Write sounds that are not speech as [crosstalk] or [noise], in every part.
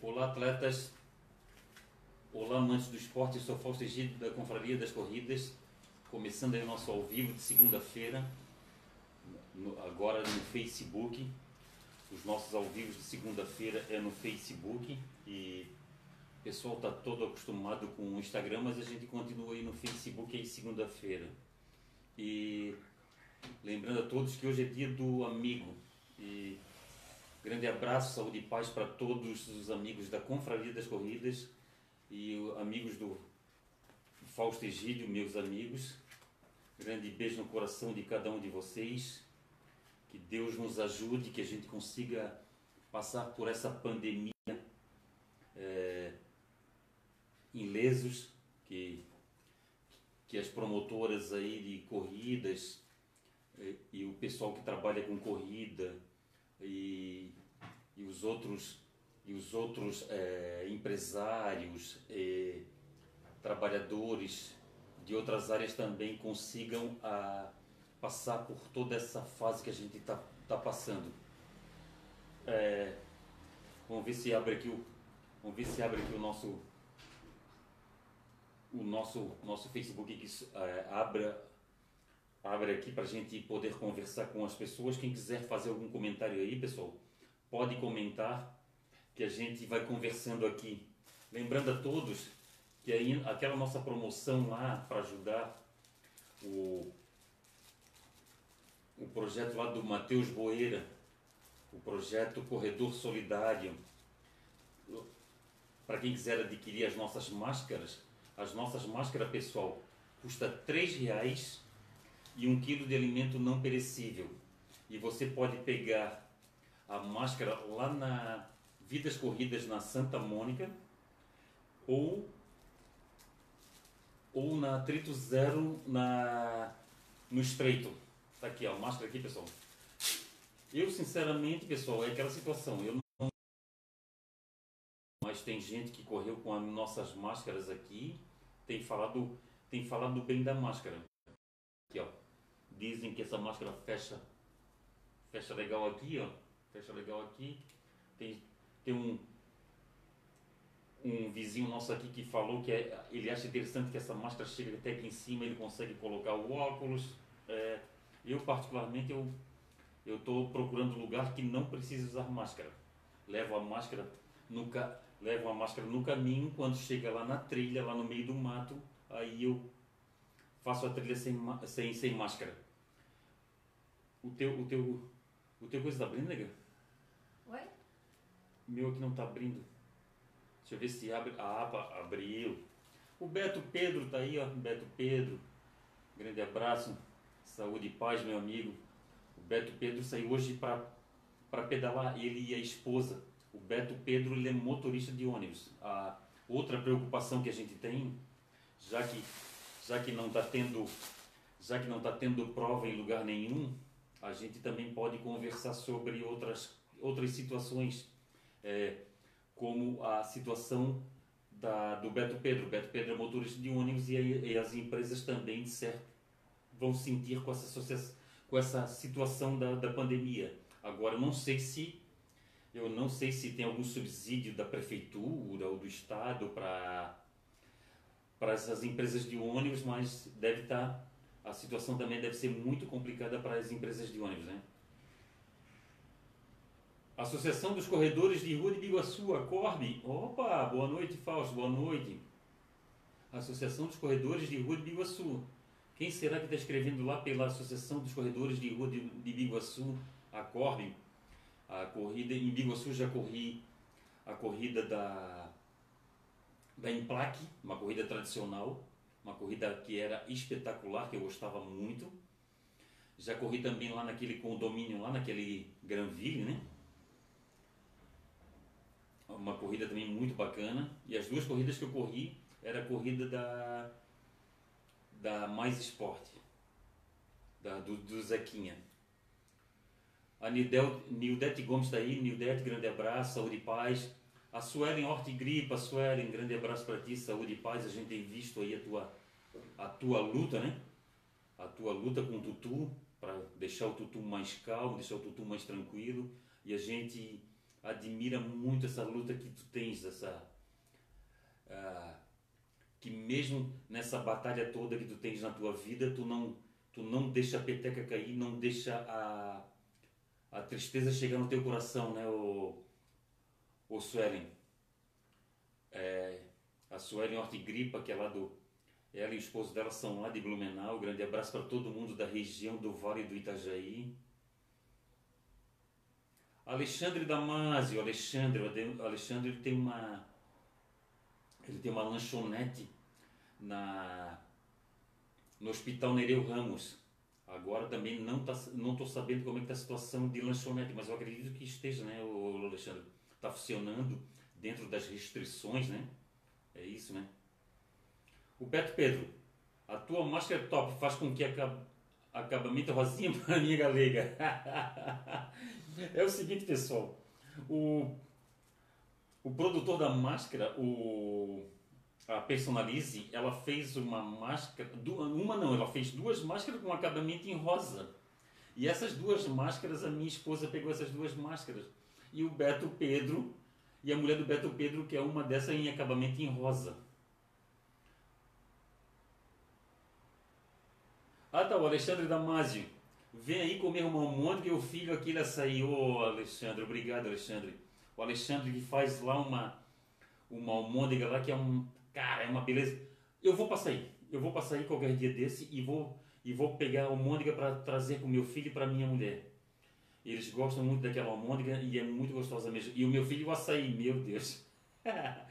Olá, atletas. Olá, amantes do esporte. Eu sou Fausto Egídio da Confraria das Corridas. Começando aí o nosso ao vivo de segunda-feira, agora no Facebook. Os nossos ao vivo de segunda-feira é no Facebook e o pessoal está todo acostumado com o Instagram, mas a gente continua aí no Facebook aí segunda-feira. E lembrando a todos que hoje é dia do amigo. E grande abraço, saúde e paz para todos os amigos da Confraria das Corridas e amigos do Fausto Egídio, meus amigos. Grande beijo no coração de cada um de vocês. Que Deus nos ajude, que a gente consiga passar por essa pandemia é, ilesos, que, que as promotoras aí de corridas e, e o pessoal que trabalha com corrida e, e os outros e os outros é, empresários e trabalhadores de outras áreas também consigam a, passar por toda essa fase que a gente está tá passando. É, vamos ver se abre aqui o vamos ver se abre aqui o nosso o nosso nosso Facebook que é, abra abre aqui para a gente poder conversar com as pessoas. Quem quiser fazer algum comentário aí, pessoal, pode comentar que a gente vai conversando aqui. Lembrando a todos que aí, aquela nossa promoção lá para ajudar o, o projeto lá do Matheus Boeira, o projeto Corredor Solidário, para quem quiser adquirir as nossas máscaras, as nossas máscaras pessoal custa R$ reais e um quilo de alimento não perecível. E você pode pegar a máscara lá na Vidas Corridas na Santa Mônica ou ou na Trito Zero na no Estreito. Tá aqui, ó, máscara aqui, pessoal. Eu, sinceramente, pessoal, é aquela situação. Eu não... Mas tem gente que correu com as nossas máscaras aqui, tem falado, tem falado bem da máscara. Aqui, ó. Dizem que essa máscara fecha, fecha legal aqui, ó. Fecha legal aqui. Tem tem um, um vizinho nosso aqui que falou que é, ele acha interessante que essa máscara chega até aqui em cima, ele consegue colocar o óculos. É, eu, particularmente, eu eu estou procurando lugar que não precisa usar máscara. Levo a máscara no, levo a máscara no caminho, quando chega lá na trilha, lá no meio do mato, aí eu faço a trilha sem, sem, sem máscara. O teu, o teu, o teu coisa tá abrindo, nega? Oi? meu aqui não está abrindo. Deixa eu ver se abre. Ah, abriu. O Beto Pedro tá aí, ó. Beto Pedro. Grande abraço. Saúde e paz, meu amigo. O Beto Pedro saiu hoje para pedalar. Ele e a esposa. O Beto Pedro ele é motorista de ônibus. A outra preocupação que a gente tem, já que, já que não está tendo já que não está tendo prova em lugar nenhum, a gente também pode conversar sobre outras, outras situações é, como a situação da, do Beto Pedro. O Beto Pedro é motorista de ônibus e, e as empresas também, de certo, vão sentir com essa, com essa situação da, da pandemia. Agora, eu não sei se eu não sei se tem algum subsídio da prefeitura ou do estado para para essas empresas de ônibus, mas deve estar tá, a situação também deve ser muito complicada para as empresas de ônibus, né? Associação dos Corredores de Rua de Biguaçu, a Corbe. Opa, boa noite, Fausto, boa noite. Associação dos Corredores de Rua de Biguaçu. Quem será que está escrevendo lá pela Associação dos Corredores de Rua de, de Biguaçu, a Corbe? A corrida em Biguaçu já corri a corrida da da Implaque, uma corrida tradicional, uma corrida que era espetacular, que eu gostava muito. Já corri também lá naquele condomínio, lá naquele Granville, né? uma corrida também muito bacana. E as duas corridas que eu corri era a corrida da, da Mais Esporte, da, do, do Zequinha. A Nildete Gomes está aí, Nildete, grande abraço, saúde e paz. A Suelen Hortigripa, Suelen, grande abraço para ti, saúde e paz. A gente tem visto aí a tua, a tua luta, né? A tua luta com o Tutu, para deixar o Tutu mais calmo, deixar o Tutu mais tranquilo. E a gente admira muito essa luta que tu tens, essa. Uh, que mesmo nessa batalha toda que tu tens na tua vida, tu não, tu não deixa a peteca cair, não deixa a, a tristeza chegar no teu coração, né, o, o Suelen. É, a Suelen Hortigripa, que é lá do. Ela e o esposo dela são lá de Blumenau. Grande abraço para todo mundo da região do Vale do Itajaí. Alexandre Damasio, Alexandre, Alexandre tem uma ele tem uma lanchonete na no Hospital Nereu Ramos. Agora também não tá, não estou sabendo como é que está a situação de lanchonete, mas eu acredito que esteja, né, o Alexandre, está funcionando dentro das restrições, né? É isso, né? O Beto Pedro, a tua máscara top faz com que acabe, acabamento rosinha [laughs] para minha galega. É o seguinte, pessoal. O, o produtor da máscara, o, a Personalize, ela fez uma máscara. Uma não, ela fez duas máscaras com acabamento em rosa. E essas duas máscaras, a minha esposa pegou essas duas máscaras. E o Beto Pedro, e a mulher do Beto Pedro, que é uma dessas em acabamento em rosa. Ah tá, o Alexandre Damasio. Vem aí comer uma almôndega e o filho aqui da açaí. Ô Alexandre, obrigado Alexandre. O Alexandre que faz lá uma, uma almôndega lá que é um. Cara, é uma beleza. Eu vou passar aí. Eu vou passar aí qualquer dia desse e vou, e vou pegar a almôndega para trazer para o meu filho e para minha mulher. Eles gostam muito daquela almôndega e é muito gostosa mesmo. E o meu filho o açaí, meu Deus. [laughs]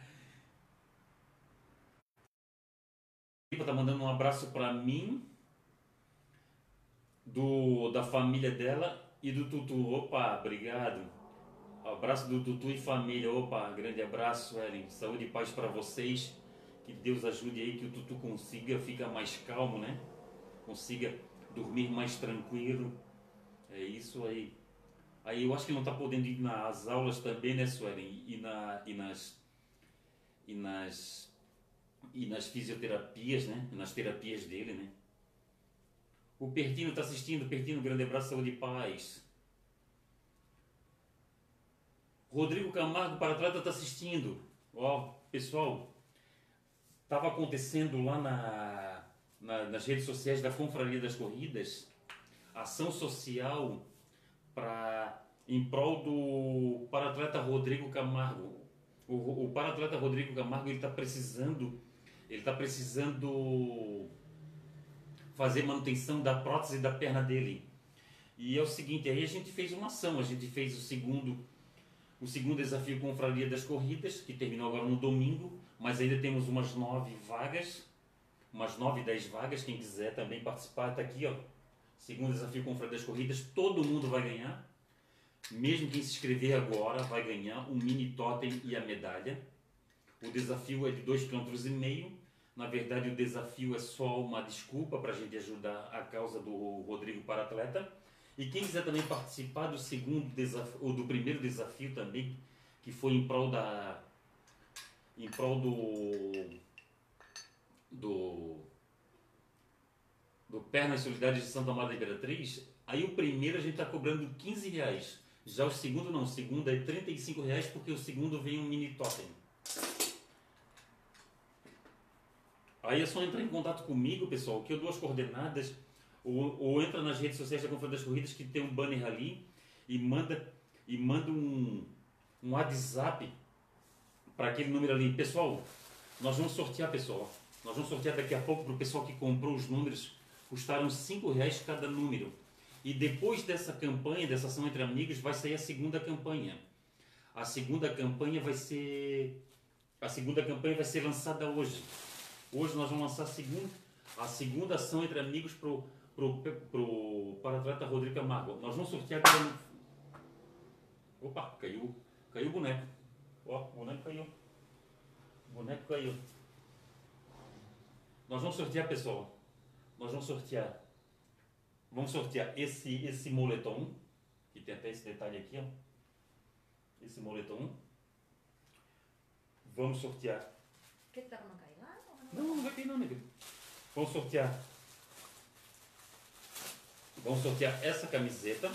tá mandando um abraço para mim do, da família dela e do Tutu. Opa, obrigado. Abraço do Tutu e família. Opa, grande abraço, Ellen. Saúde e paz para vocês. Que Deus ajude aí que o Tutu consiga ficar mais calmo, né? Consiga dormir mais tranquilo. É isso aí. Aí eu acho que não está podendo ir nas aulas também, né, Suelen? E, na, e nas e nas e nas fisioterapias, né? Nas terapias dele, né? O Pertino está assistindo. Pertino, grande abraço, saúde e paz. Rodrigo Camargo para atleta está assistindo. Ó, pessoal, estava acontecendo lá na, na, nas redes sociais da Confraria das Corridas ação social em prol do para-atleta Rodrigo Camargo. O, o para-atleta Rodrigo Camargo ele está precisando, ele está precisando fazer manutenção da prótese da perna dele. E é o seguinte, aí a gente fez uma ação, a gente fez o segundo o segundo desafio Confraria das Corridas, que terminou agora no domingo, mas ainda temos umas nove vagas, umas nove, dez vagas, quem quiser também participar, está aqui, ó. Segundo desafio Confraria das Corridas, todo mundo vai ganhar. Mesmo quem se inscrever agora vai ganhar um mini totem e a medalha. O desafio é de 2,5 km na verdade, o desafio é só uma desculpa para a gente ajudar a causa do Rodrigo para atleta. E quem quiser também participar do segundo desafio, ou do primeiro desafio também, que foi em prol da. em prol do. do. Do Pernas Solidárias de Santa Amada Imperatriz, aí o primeiro a gente está cobrando 15 reais. Já o segundo não, o segundo é 35 reais porque o segundo vem um mini totem. Aí é só entrar em contato comigo, pessoal, que eu dou as coordenadas, ou, ou entra nas redes sociais da Conferência das Corridas, que tem um banner ali, e manda, e manda um, um WhatsApp para aquele número ali. Pessoal, nós vamos sortear, pessoal. Nós vamos sortear daqui a pouco para o pessoal que comprou os números. Custaram 5 reais cada número. E depois dessa campanha, dessa ação entre amigos, vai sair a segunda campanha. A segunda campanha vai ser. A segunda campanha vai ser lançada hoje. Hoje nós vamos lançar a segunda, a segunda ação entre amigos pro, pro, pro, para atleta Rodrigo Camargo. Nós vamos sortear agora. Opa, caiu, caiu o boneco. Ó, o boneco caiu. O boneco caiu. Nós vamos sortear, pessoal. Nós vamos sortear. Vamos sortear esse, esse moletom, que tem até esse detalhe aqui, ó. Esse moletom. Vamos sortear. Que tá uma não, não vai cair não, amigo. Vamos sortear. Vamos sortear essa camiseta.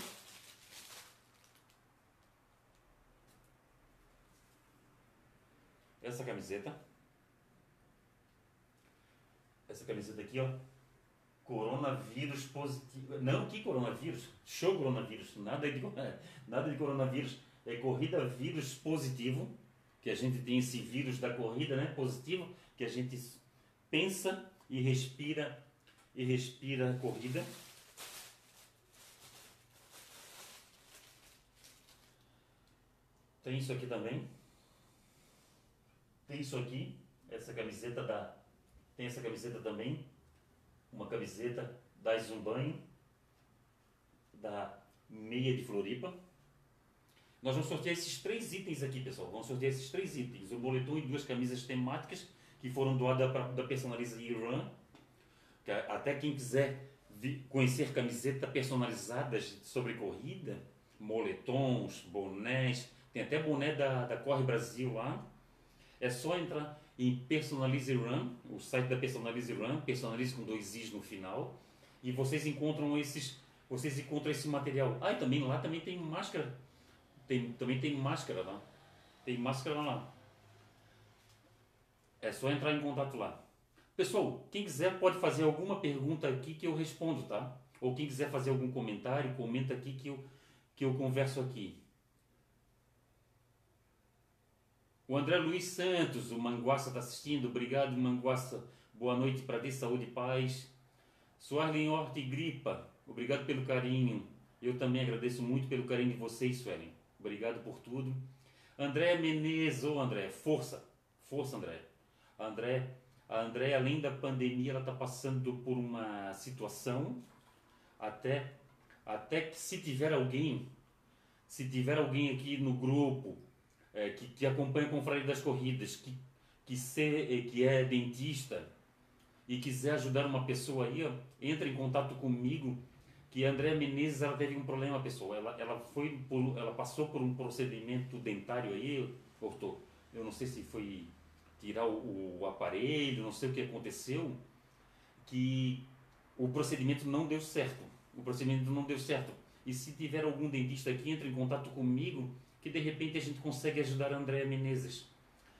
essa camiseta. Essa camiseta aqui, ó. Coronavírus positivo. Não, que coronavírus? Show coronavírus. Nada de, [laughs] nada de coronavírus. É corrida vírus positivo. Que a gente tem esse vírus da corrida, né? Positivo. Que a gente pensa e respira e respira corrida. Tem isso aqui também. Tem isso aqui, essa camiseta da. Tem essa camiseta também. Uma camiseta da Zumbanho, da Meia de Floripa. Nós vamos sortear esses três itens aqui, pessoal. Vamos sortear esses três itens: o boletom e duas camisas temáticas que foram doadas pra, da Personaliza Iran. Que até quem quiser conhecer camisetas personalizadas sobre corrida, moletons, bonés, tem até boné da, da Corre Brasil lá. É só entrar em Personalize Run, o site da Personalize Run, personalize com dois i's no final, e vocês encontram esses, vocês encontram esse material. Ah, e também lá também tem máscara, tem, também tem máscara lá, tem máscara lá. É só entrar em contato lá. Pessoal, quem quiser pode fazer alguma pergunta aqui que eu respondo, tá? Ou quem quiser fazer algum comentário, comenta aqui que eu, que eu converso aqui. O André Luiz Santos, o Manguaça está assistindo. Obrigado, Manguaça. Boa noite para ti, saúde e paz. Suarlen Horta e Gripa, obrigado pelo carinho. Eu também agradeço muito pelo carinho de vocês, Suelen. Obrigado por tudo. André Menezes, ô oh, André, força, força, André. André, a André, além da pandemia, ela está passando por uma situação até, até que se tiver alguém, se tiver alguém aqui no grupo é, que, que acompanha a Confraria das Corridas, que, que, ser, eh, que é dentista e quiser ajudar uma pessoa aí, ó, entra em contato comigo, que a Andréa Menezes ela teve um problema, pessoal. Ela, ela, foi por, ela passou por um procedimento dentário aí, doutor. Eu não sei se foi tirar o, o aparelho, não sei o que aconteceu, que o procedimento não deu certo. O procedimento não deu certo. E se tiver algum dentista aqui, entre em contato comigo que de repente a gente consegue ajudar a Andréa Menezes.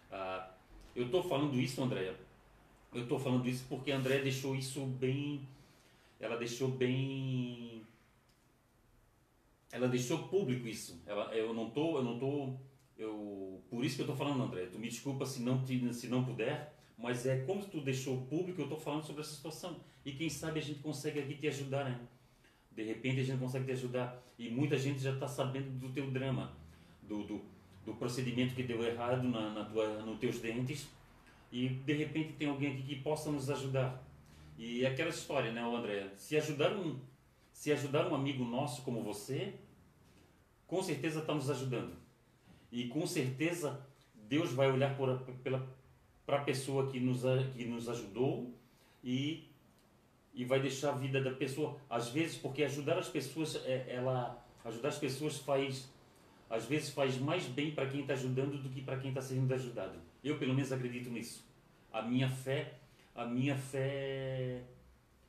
Ah, eu estou falando isso, Andréa, eu estou falando isso porque a Andréa deixou isso bem, ela deixou bem, ela deixou público isso. Ela, eu não tô, eu não tô, eu, por isso que eu estou falando, André. Tu me desculpa se não se não puder, mas é como tu deixou público, eu estou falando sobre essa situação. E quem sabe a gente consegue aqui te ajudar, né? De repente a gente consegue te ajudar. E muita gente já está sabendo do teu drama do, do, do procedimento que deu errado na, na tua, nos teus dentes e de repente tem alguém aqui que possa nos ajudar. E é aquela história, né, André? Se ajudar um, se ajudar um amigo nosso como você, com certeza está nos ajudando. E com certeza Deus vai olhar para a pessoa que nos, que nos ajudou e, e vai deixar a vida da pessoa. Às vezes, porque ajudar as pessoas, é, ela, ajudar as pessoas faz às vezes faz mais bem para quem está ajudando do que para quem está sendo ajudado. Eu pelo menos acredito nisso. A minha fé, a minha fé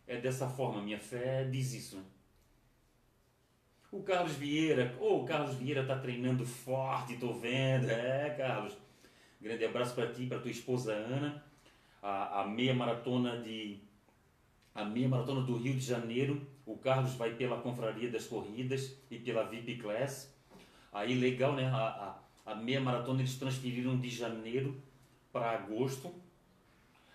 é dessa forma. A minha fé diz isso. Né? O Carlos Vieira, oh, o Carlos Vieira está treinando forte, estou vendo. É, Carlos. Grande abraço para ti, para tua esposa Ana. A, a meia maratona de a meia maratona do Rio de Janeiro. O Carlos vai pela Confraria das Corridas e pela VIP Class. Aí legal, né? A, a, a meia maratona eles transferiram de janeiro para agosto.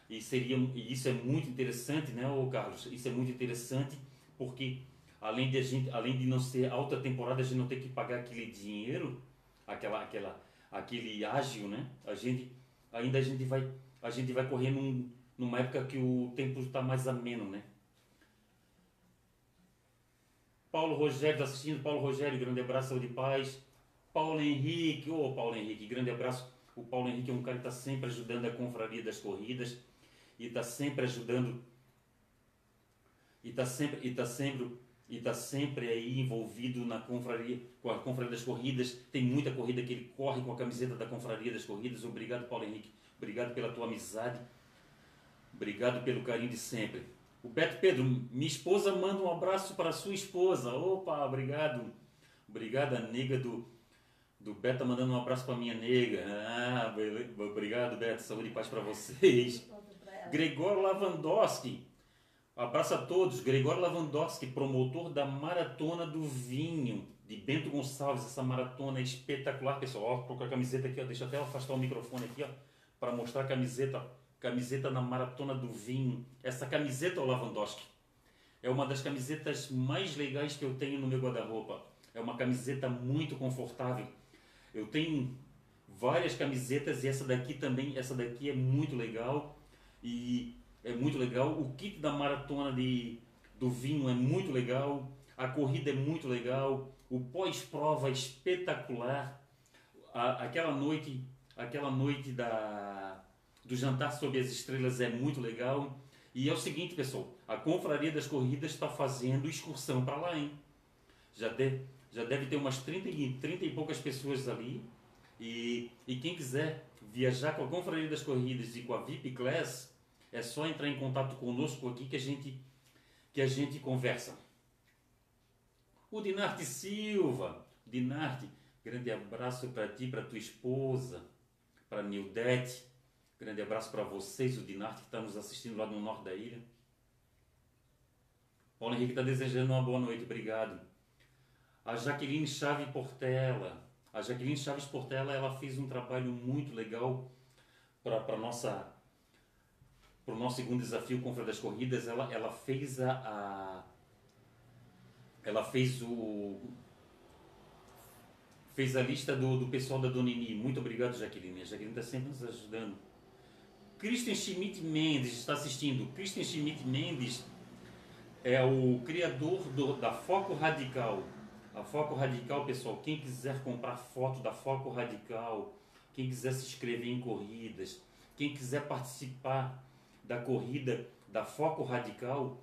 E, seria, e isso é muito interessante, né, ô Carlos? Isso é muito interessante porque além de, a gente, além de não ser alta temporada, a gente não ter que pagar aquele dinheiro, aquela, aquela, aquele ágil, né? A gente, ainda a gente vai, a gente vai correr num, numa época que o tempo está mais ameno, né? Paulo Rogério está assistindo. Paulo Rogério, grande abraço, saúde e paz. Paulo Henrique, ô oh, Paulo Henrique, grande abraço. O Paulo Henrique é um cara que está sempre ajudando a confraria das corridas e está sempre ajudando e está sempre e está sempre e está sempre aí envolvido na confraria com a confraria das corridas. Tem muita corrida que ele corre com a camiseta da confraria das corridas. Obrigado, Paulo Henrique. Obrigado pela tua amizade. Obrigado pelo carinho de sempre. O Beto Pedro, minha esposa manda um abraço para sua esposa. Opa, obrigado. Obrigado, a nega do do Beto tá mandando um abraço pra minha nega. Ah, obrigado, Beto. Saúde e paz para vocês. Gregor Lavandowski. Abraço a todos. Gregor Lavandowski, promotor da Maratona do Vinho de Bento Gonçalves. Essa maratona é espetacular, pessoal. Ó, com a camiseta aqui, ó. Deixa eu até afastar o microfone aqui, ó, para mostrar a camiseta. Camiseta na Maratona do Vinho. Essa camiseta, o Lavandowski, é uma das camisetas mais legais que eu tenho no meu guarda-roupa. É uma camiseta muito confortável. Eu tenho várias camisetas e essa daqui também, essa daqui é muito legal e é muito legal. O kit da maratona de, do vinho é muito legal. A corrida é muito legal. O pós-prova é espetacular. A, aquela noite, aquela noite da, do jantar sob as estrelas é muito legal. E é o seguinte, pessoal, a Confraria das Corridas está fazendo excursão para lá, hein? Já deve, já deve ter umas 30 e, 30 e poucas pessoas ali. E, e quem quiser viajar com a Confraria das Corridas e com a VIP Class, é só entrar em contato conosco aqui que a gente, que a gente conversa. O Dinarte Silva, Dinarte, grande abraço para ti, para tua esposa, para Nildete, grande abraço para vocês, o Dinarte que está nos assistindo lá no norte da ilha. Paulo Henrique está desejando uma boa noite, obrigado. A Jaqueline Chave Portela. A Jaqueline Chaves Portela ela fez um trabalho muito legal para nossa para o nosso segundo desafio Confra das Corridas. Ela, ela fez a, a ela fez o fez a lista do, do pessoal da Donini. Muito obrigado, Jaqueline. A Jaqueline está sempre nos ajudando. Christian Schmidt Mendes está assistindo. Christian Schmidt Mendes é o criador do, da Foco Radical. A Foco Radical, pessoal, quem quiser comprar foto da Foco Radical, quem quiser se inscrever em corridas, quem quiser participar da corrida da Foco Radical,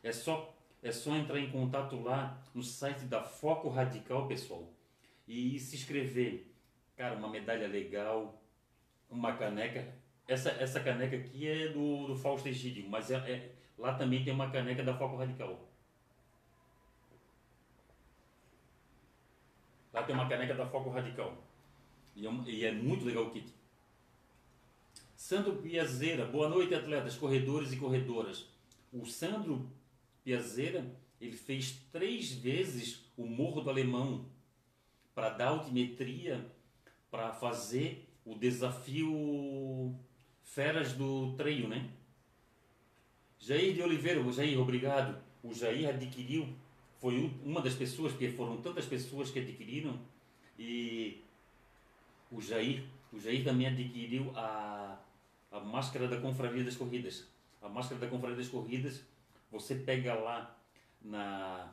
é só, é só entrar em contato lá no site da Foco Radical, pessoal, e se inscrever. Cara, uma medalha legal, uma caneca. Essa, essa caneca aqui é do, do Fausto Egídio, mas é, é Lá também tem uma caneca da Foco Radical. Lá tem uma caneca da Foco Radical. E é, e é muito legal o kit. Sandro Piazeira, boa noite atletas, corredores e corredoras. O Sandro Piazeira, ele fez três vezes o Morro do Alemão para dar altimetria, para fazer o desafio Feras do Treio, né? Jair de Oliveira, Jair, obrigado. O Jair adquiriu, foi uma das pessoas, porque foram tantas pessoas que adquiriram, e o Jair, o Jair também adquiriu a, a máscara da Confraria das Corridas. A máscara da Confraria das Corridas, você pega lá na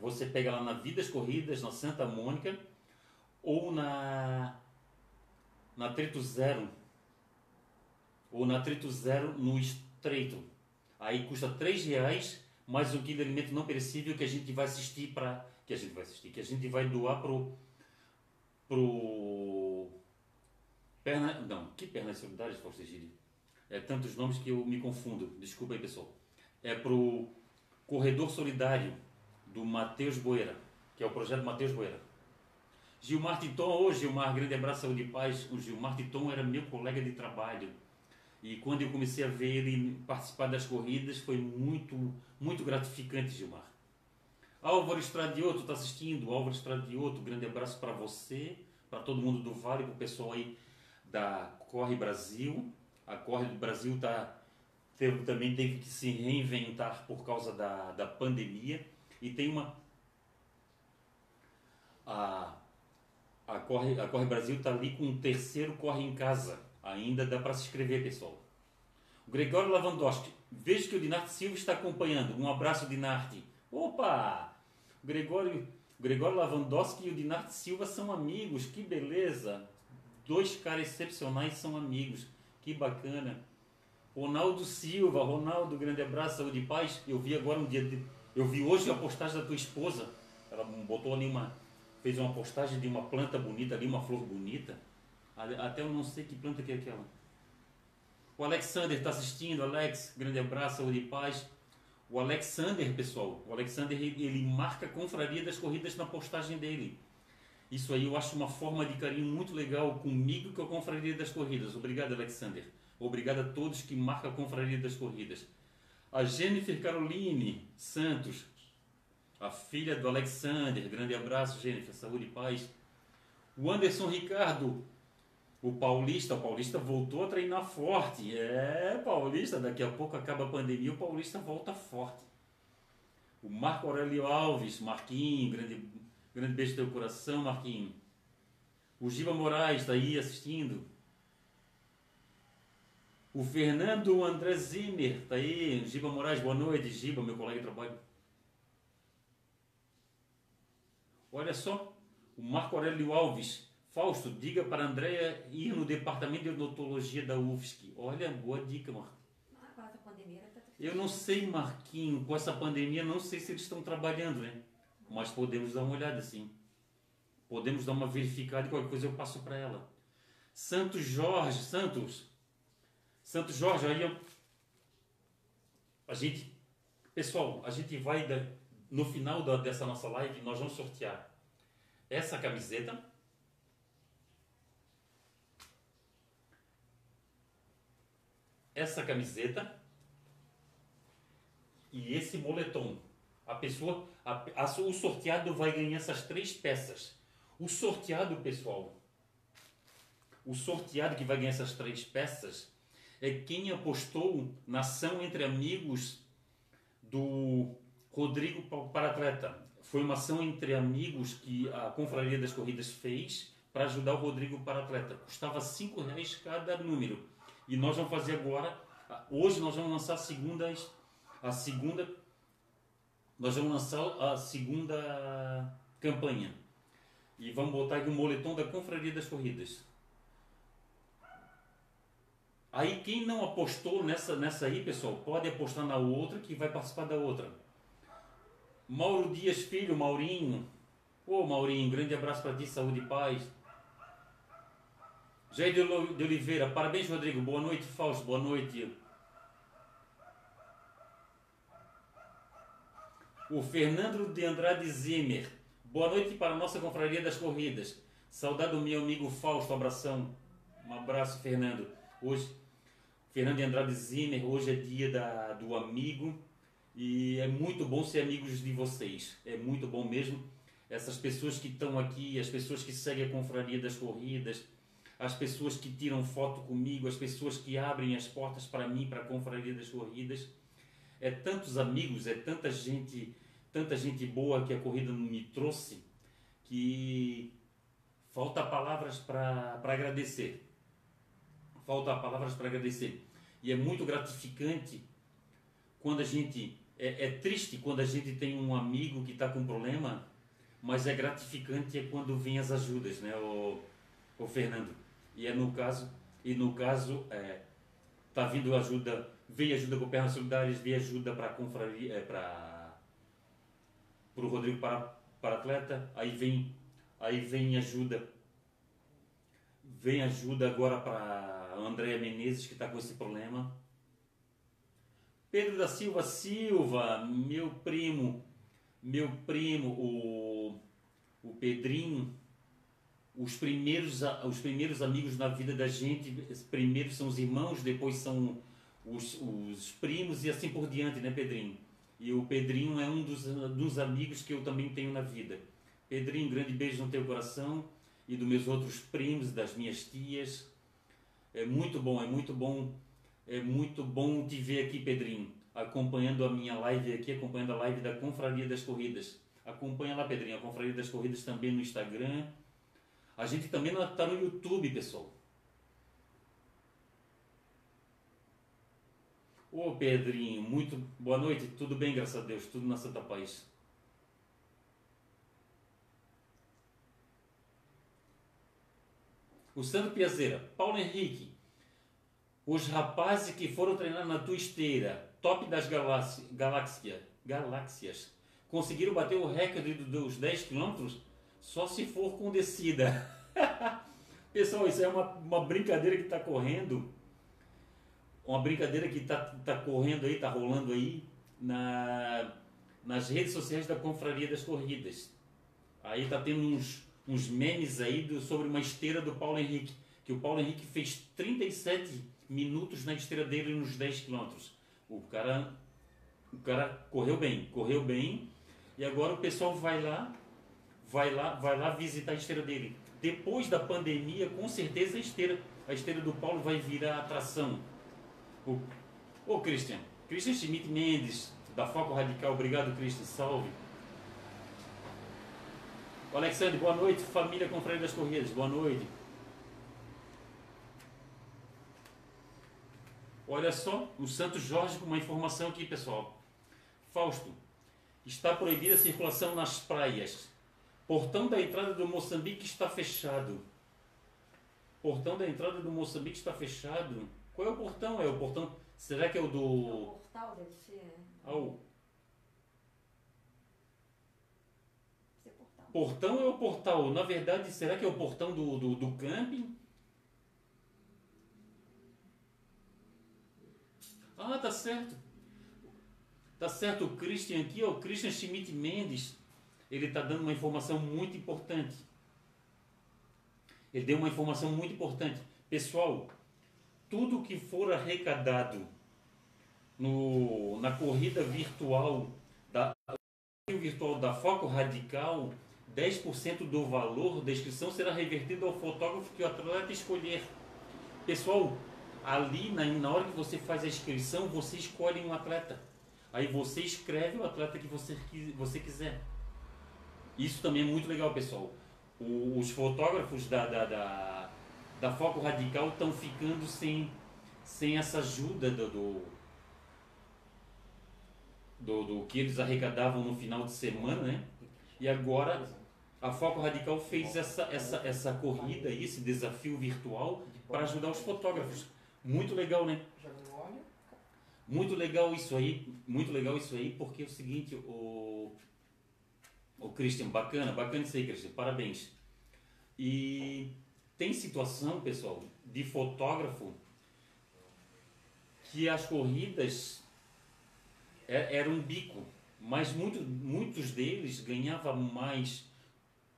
você pega lá na Vidas Corridas, na Santa Mônica, ou na na Trito Zero, ou na Trito Zero no treito. Aí custa 3 reais mais um quilo de alimento não perecível que a gente vai assistir para que a gente vai assistir, que a gente vai doar pro pro perna, não, que pernas solidárias, Fausto Egídio? É tantos nomes que eu me confundo. Desculpa aí, pessoal. É pro Corredor Solidário do Matheus Boeira, que é o projeto Matheus Boeira. Gilmar Titon, ô Gilmar, grande abraço, saúde e paz. O Gilmar Titon era meu colega de trabalho e quando eu comecei a ver ele participar das corridas, foi muito, muito gratificante, Gilmar. Álvaro Estradioto está assistindo. Álvaro Estradioto, grande abraço para você, para todo mundo do Vale, para o pessoal aí da Corre Brasil. A Corre do Brasil tá, teve, também teve que se reinventar por causa da, da pandemia. E tem uma. A, a, Corre, a Corre Brasil está ali com um terceiro Corre em Casa Ainda dá para se inscrever, pessoal. O Gregório Lavandowski. Vejo que o Dinarte Silva está acompanhando. Um abraço, Dinarte. Opa! O Gregório, o Gregório Lavandowski e o Dinarte Silva são amigos. Que beleza! Dois caras excepcionais são amigos. Que bacana. Ronaldo Silva. Ronaldo, grande abraço, saúde e paz. Eu vi agora um dia... De, eu vi hoje a postagem da tua esposa. Ela botou ali uma... Fez uma postagem de uma planta bonita ali, uma flor bonita. Até eu não sei que planta que é aquela. O Alexander está assistindo. Alex, grande abraço, saúde e paz. O Alexander, pessoal, o Alexander ele marca a confraria das corridas na postagem dele. Isso aí eu acho uma forma de carinho muito legal comigo e com a Confraria das Corridas. Obrigado, Alexander. Obrigado a todos que marcam a Confraria das Corridas. A Jennifer Caroline Santos, a filha do Alexander. Grande abraço, Jennifer. Saúde e paz. O Anderson Ricardo, o Paulista. O Paulista voltou a treinar forte. É, Paulista, daqui a pouco acaba a pandemia, o Paulista volta forte. O Marco Aurélio Alves, Marquinho, grande, grande beijo no teu coração, Marquinho. O Giba Moraes está aí assistindo. O Fernando André Zimmer está aí. Giba Moraes, boa noite. Giba, meu colega de trabalho. Olha só, o Marco Aurélio Alves. Fausto, diga para a Andréia ir no departamento de odontologia da UFSC. Olha, boa dica, Marco. Eu não sei, Marquinho, com essa pandemia, não sei se eles estão trabalhando, né? Mas podemos dar uma olhada, sim. Podemos dar uma verificada e qualquer coisa eu passo para ela. Santos Jorge, Santos. Santos Jorge, aí ó, a gente, pessoal, a gente vai no final da, dessa nossa live, nós vamos sortear essa camiseta. Essa camiseta e esse moletom. A pessoa, a, a, o sorteado vai ganhar essas três peças. O sorteado, pessoal, o sorteado que vai ganhar essas três peças é quem apostou na ação entre amigos do Rodrigo para atleta. Foi uma ação entre amigos que a Confraria das Corridas fez para ajudar o Rodrigo para atleta. Custava cinco reais cada número. E nós vamos fazer agora. Hoje nós vamos lançar a segunda, a segunda. Nós vamos lançar a segunda campanha. E vamos botar aqui o moletom da Confraria das Corridas. Aí quem não apostou nessa, nessa aí, pessoal, pode apostar na outra que vai participar da outra. Mauro Dias Filho, Maurinho. Ô Maurinho, grande abraço para ti, saúde e paz. Jair de Oliveira, parabéns Rodrigo, boa noite Fausto, boa noite. O Fernando de Andrade Zimmer, boa noite para a nossa confraria das corridas. Saudade do meu amigo Fausto, abração. Um abraço, Fernando. Hoje Fernando de Andrade Zimmer, hoje é dia da, do amigo e é muito bom ser amigos de vocês, é muito bom mesmo. Essas pessoas que estão aqui, as pessoas que seguem a confraria das corridas, as pessoas que tiram foto comigo, as pessoas que abrem as portas para mim, para a confraria das corridas. É tantos amigos, é tanta gente, tanta gente boa que a corrida me trouxe que falta palavras para agradecer falta palavras para agradecer. E é muito gratificante quando a gente. É, é triste quando a gente tem um amigo que está com problema, mas é gratificante é quando vêm as ajudas, né, o, o Fernando? E é no caso, e no caso, é, tá vindo ajuda, vem ajuda com pernas solidárias, vem ajuda para confraria, é, para o Rodrigo para, para atleta, aí vem, aí vem ajuda, vem ajuda agora para Andréa Menezes, que está com esse problema. Pedro da Silva Silva, meu primo, meu primo, o, o Pedrinho, os primeiros, os primeiros amigos na vida da gente, primeiro são os irmãos, depois são os, os primos e assim por diante, né, Pedrinho? E o Pedrinho é um dos, dos amigos que eu também tenho na vida. Pedrinho, grande beijo no teu coração e dos meus outros primos, das minhas tias, é muito bom, é muito bom, é muito bom te ver aqui, Pedrinho, acompanhando a minha live aqui, acompanhando a live da Confraria das Corridas. Acompanha lá, Pedrinho, a Confraria das Corridas também no Instagram. A gente também está no YouTube, pessoal. Ô Pedrinho, muito boa noite, tudo bem, graças a Deus, tudo na Santa Paz. o Sandro Piazeira, Paulo Henrique, os rapazes que foram treinar na tua esteira, top das galáxias, galáxia, galáxias, conseguiram bater o recorde dos 10 quilômetros só se for com descida. [laughs] Pessoal, isso é uma, uma brincadeira que está correndo, uma brincadeira que está tá correndo aí, está rolando aí na, nas redes sociais da Confraria das Corridas. Aí está tendo uns, uns memes aí do, sobre uma esteira do Paulo Henrique. Que o Paulo Henrique fez 37 minutos na esteira dele nos 10 quilômetros. O cara, o cara correu bem, correu bem. E agora o pessoal vai lá, vai lá, vai lá visitar a esteira dele. Depois da pandemia, com certeza a esteira, a esteira do Paulo vai virar atração. O, ô Christian, Christian Schmidt Mendes, da Foco Radical, obrigado Christian, salve. O Alexandre, boa noite, família Confraria das Corridas, boa noite. Olha só, o Santos Jorge com uma informação aqui, pessoal. Fausto, está proibida a circulação nas praias. Portão da entrada do Moçambique está fechado. Portão da entrada do Moçambique está fechado. Qual é o portão? É o portão. Será que é o do. O portal deve ser. Ah, o deve portal. portão é o portal. Na verdade, será que é o portão do, do, do camping? Ah, tá certo. Tá certo, o Christian aqui, ó, o Christian Schmidt Mendes, ele está dando uma informação muito importante. Ele deu uma informação muito importante. Pessoal, tudo que for arrecadado no, na corrida virtual da virtual da Foco Radical, 10% do valor da inscrição será revertido ao fotógrafo que o atleta escolher. Pessoal, ali na, na hora que você faz a inscrição, você escolhe um atleta. Aí você escreve o atleta que você, qui- você quiser. Isso também é muito legal, pessoal. Os fotógrafos da, da, da, da Foco Radical estão ficando sem, sem essa ajuda do, do, do, do que eles arrecadavam no final de semana, né? E agora a Foco Radical fez essa, essa, essa corrida, esse desafio virtual para ajudar os fotógrafos. Muito legal, né? Muito legal isso aí, muito legal isso aí, porque é o seguinte, o, o Christian, bacana, bacana isso aí, Christian, parabéns. E tem situação, pessoal, de fotógrafo que as corridas é- era um bico, mas muito, muitos deles ganhavam mais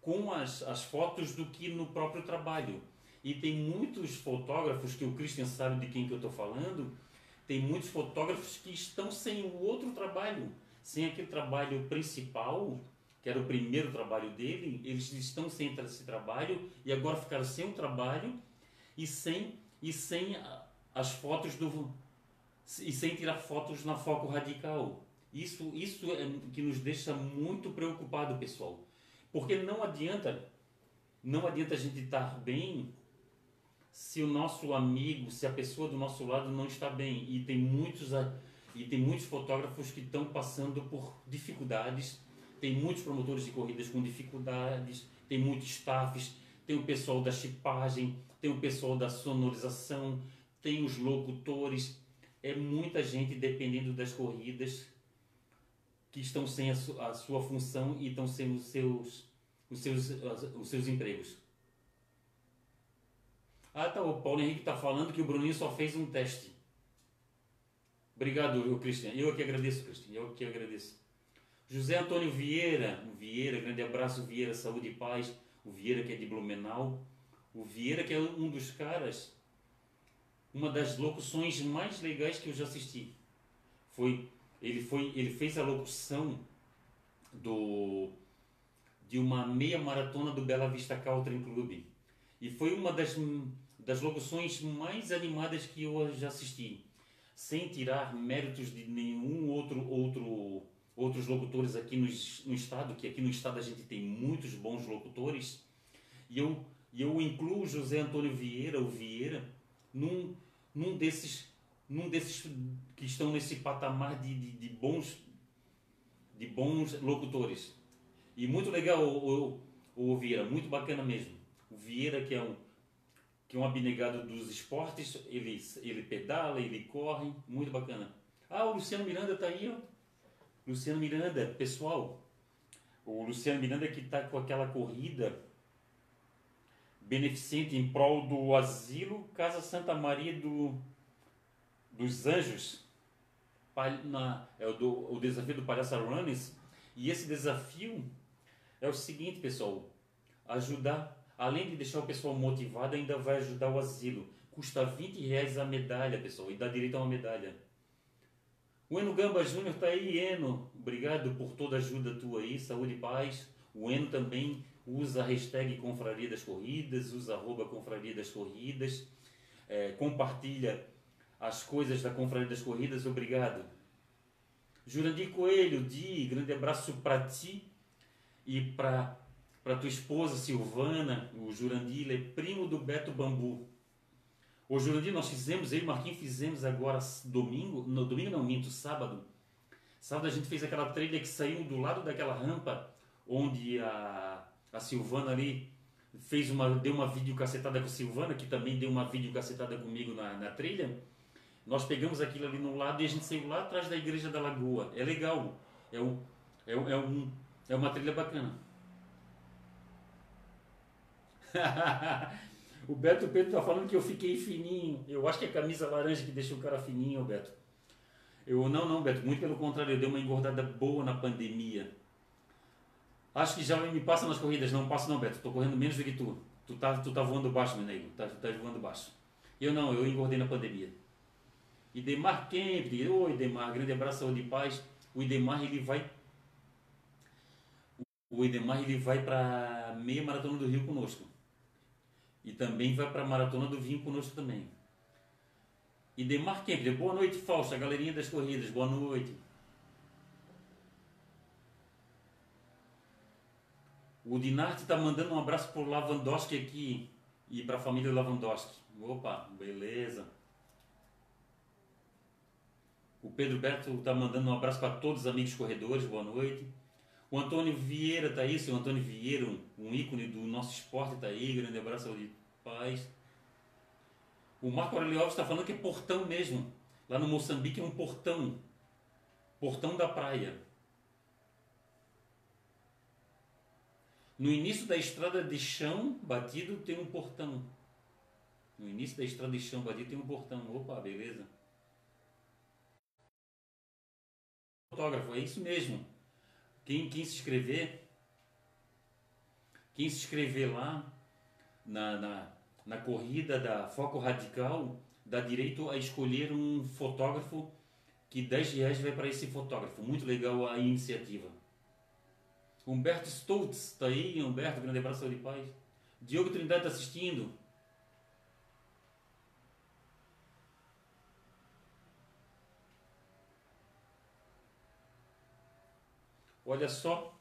com as, as fotos do que no próprio trabalho. E tem muitos fotógrafos, que o Christian sabe de quem que eu estou falando, tem muitos fotógrafos que estão sem o outro trabalho, sem aquele trabalho principal, que era o primeiro trabalho dele, eles estão sem esse trabalho e agora ficaram sem o trabalho e sem e sem as fotos do e sem tirar fotos na foco radical. Isso isso é que nos deixa muito preocupado, pessoal. Porque não adianta não adianta a gente estar bem se o nosso amigo, se a pessoa do nosso lado não está bem. E tem muitos, e tem muitos fotógrafos que estão passando por dificuldades, tem muitos promotores de corridas com dificuldades, tem muitos staffs, tem o pessoal da chipagem, tem o pessoal da sonorização, tem os locutores. É muita gente dependendo das corridas que estão sem a, su- a sua função e estão sem os seus, os seus, os seus empregos. Ah, tá. O Paulo Henrique está falando que o Bruninho só fez um teste. Obrigado, Cristian. Eu que agradeço, Cristian. Eu que agradeço. José Antônio Vieira. O Vieira, grande abraço, Vieira, saúde e paz. O Vieira que é de Blumenau. O Vieira que é um dos caras, uma das locuções mais legais que eu já assisti. Foi, ele foi, ele fez a locução do de uma meia maratona do Bela Vista Country Club. E foi uma das, das locuções mais animadas que eu já assisti. Sem tirar méritos de nenhum outro, outro outros locutores aqui no, no estado, que aqui no estado a gente tem muitos bons locutores. E eu, e eu incluo José Antônio Vieira, o Vieira, num, num, desses, num desses que estão nesse patamar de, de, de bons, de bons locutores. E muito legal o, o, o Vieira, muito bacana mesmo. O Vieira que é um que é um abnegado dos esportes, ele, ele pedala, ele corre, muito bacana. Ah, o Luciano Miranda tá aí, ó. Luciano Miranda, pessoal, o Luciano Miranda que está com aquela corrida beneficente em prol do asilo Casa Santa Maria do, dos Anjos, na, é o, do, o desafio do Palhaça Runners, e esse desafio é o seguinte, pessoal, ajudar, além de deixar o pessoal motivado, ainda vai ajudar o asilo. Custa 20 reais a medalha, pessoal, e dá direito a uma medalha. O Eno Gamba Júnior tá aí, Eno. Obrigado por toda a ajuda tua aí, saúde e paz. O Eno também usa a hashtag Confraria das Corridas, usa arroba Confraria das Corridas, é, compartilha as coisas da Confraria das Corridas, obrigado. Jurandir Coelho, Di, grande abraço para ti e para tua esposa Silvana, o Jurandir, é primo do Beto Bambu. O Jurandir, nós fizemos, eu e Marquinhos fizemos agora domingo, no domingo não, minto, sábado. Sábado a gente fez aquela trilha que saiu do lado daquela rampa onde a, a Silvana ali fez uma, deu uma videocacetada com a Silvana, que também deu uma videocacetada comigo na, na trilha. Nós pegamos aquilo ali no lado e a gente saiu lá atrás da igreja da Lagoa. É legal. É, um, é, um, é, um, é uma trilha bacana. [laughs] o Beto Pedro está falando que eu fiquei fininho. Eu acho que é a camisa laranja que deixa o cara fininho, Beto. Eu não, não, Beto. Muito pelo contrário, eu dei uma engordada boa na pandemia. Acho que já me passa nas corridas. Não passo não, Beto. Estou correndo menos do que tu. Tu tá, tu tá voando baixo, meu nego. Tá, tá voando baixo. Eu não, eu engordei na pandemia. Idemar Kemp, ô Idemar, grande abraço, saúde e paz. O Idemar ele vai o Idemar ele vai para meia maratona do Rio conosco. E também vai para a maratona do Vinho conosco também. Idemar Kemp, boa noite, Fausto, a galerinha das corridas, boa noite. O Dinarte está mandando um abraço para o Lavandowski aqui e para a família Lavandowski. Opa, beleza. O Pedro Berto está mandando um abraço para todos os amigos corredores, boa noite. O Antônio Vieira está aí, seu Antônio Vieira, um, ícone do nosso esporte está aí, grande abraço de paz. O Marco Aurelio Alves está falando que é portão mesmo. Lá no Moçambique é um portão. Portão da praia. No início da estrada de chão batido tem um portão. No início da estrada de chão batido tem um portão. Opa, beleza. fotógrafo, é isso mesmo. Quem, quem se inscrever, quem se inscrever lá na, na, na corrida da Foco Radical, dá direito a escolher um fotógrafo que 10 reais vai para esse fotógrafo. Muito legal a iniciativa. Humberto Stoltz, está aí, Humberto, grande abraço de paz. Diogo Trindade está assistindo. Olha só.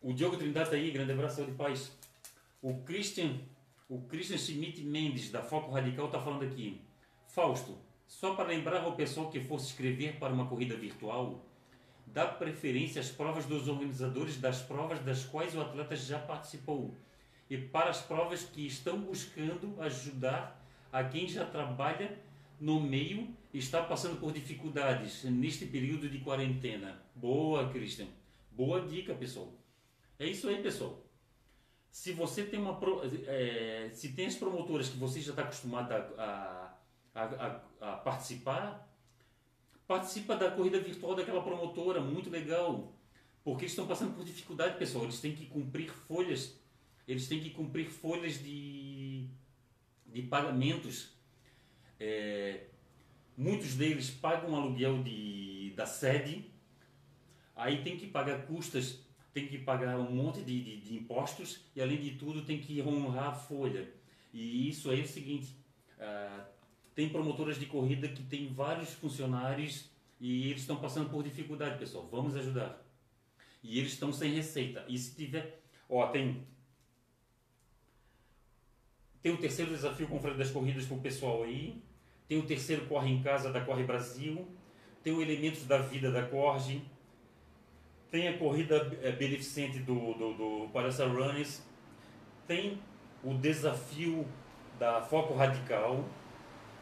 O Diogo Trindade está aí, grande abraço de paz. O Christian, o Christian Schmidt Mendes, da Foco Radical, está falando aqui. Fausto, só para lembrar ao pessoal que for se inscrever para uma corrida virtual, dá preferência às provas dos organizadores das provas das quais o atleta já participou e para as provas que estão buscando ajudar a quem já trabalha no meio está passando por dificuldades neste período de quarentena. Boa, Christian. Boa dica, pessoal. É isso aí, pessoal. Se você tem uma. É, se tem as promotoras que você já está acostumado a, a, a, a, participar, participa da corrida virtual daquela promotora, muito legal. Porque estão passando por dificuldade, pessoal. Eles têm que cumprir folhas. Eles têm que cumprir folhas de, de pagamentos é, muitos deles pagam aluguel de, da sede, aí tem que pagar custas, tem que pagar um monte de, de, de impostos e além de tudo tem que honrar a folha. E isso aí é o seguinte, ah, tem promotoras de corrida que tem vários funcionários e eles estão passando por dificuldade, pessoal. Vamos ajudar. E eles estão sem receita. E se tiver, ó, tem tem o terceiro desafio com das corridas para o pessoal aí. Tem o terceiro Corre em Casa da Corre Brasil. Tem o Elementos da Vida da Corge. Tem a corrida é, beneficente do, do, do Palhaça Runners. Tem o desafio da Foco Radical.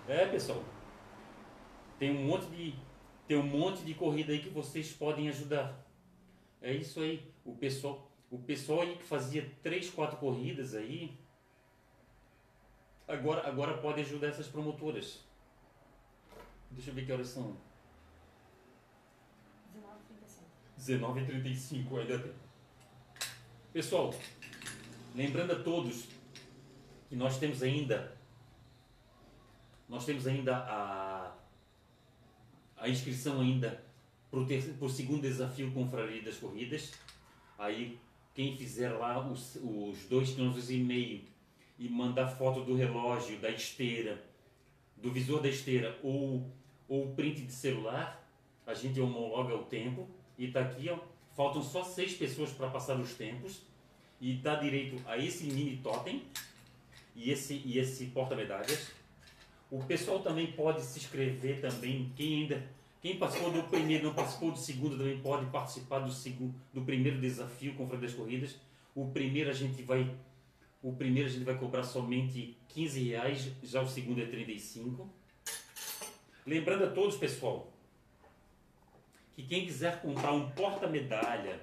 É, pessoal. Tem um monte de tem um monte de corrida aí que vocês podem ajudar. É isso aí. O pessoal, o pessoal aí que fazia três, quatro corridas aí, Agora, agora pode ajudar essas promotoras. Deixa eu ver que horas são. 19h35. 19h35 ainda tem. Pessoal, Lembrando a todos que nós temos ainda nós temos ainda a, a inscrição ainda para o segundo desafio Confraria das Corridas. Aí quem fizer lá os, os dois quilômetros e meio e mandar foto do relógio, da esteira, do visor da esteira ou ou print de celular, a gente homologa o tempo e está aqui, ó, faltam só seis pessoas para passar os tempos e dá direito a esse mini totem e esse, e esse porta-medalhas. O pessoal também pode se inscrever também, quem ainda quem participou do primeiro, não participou do segundo, também pode participar do segundo, do primeiro desafio com das corridas. O primeiro a gente vai, o primeiro a gente vai cobrar somente 15 reais, já o segundo é 35. Lembrando a todos, pessoal, que quem quiser comprar um porta-medalha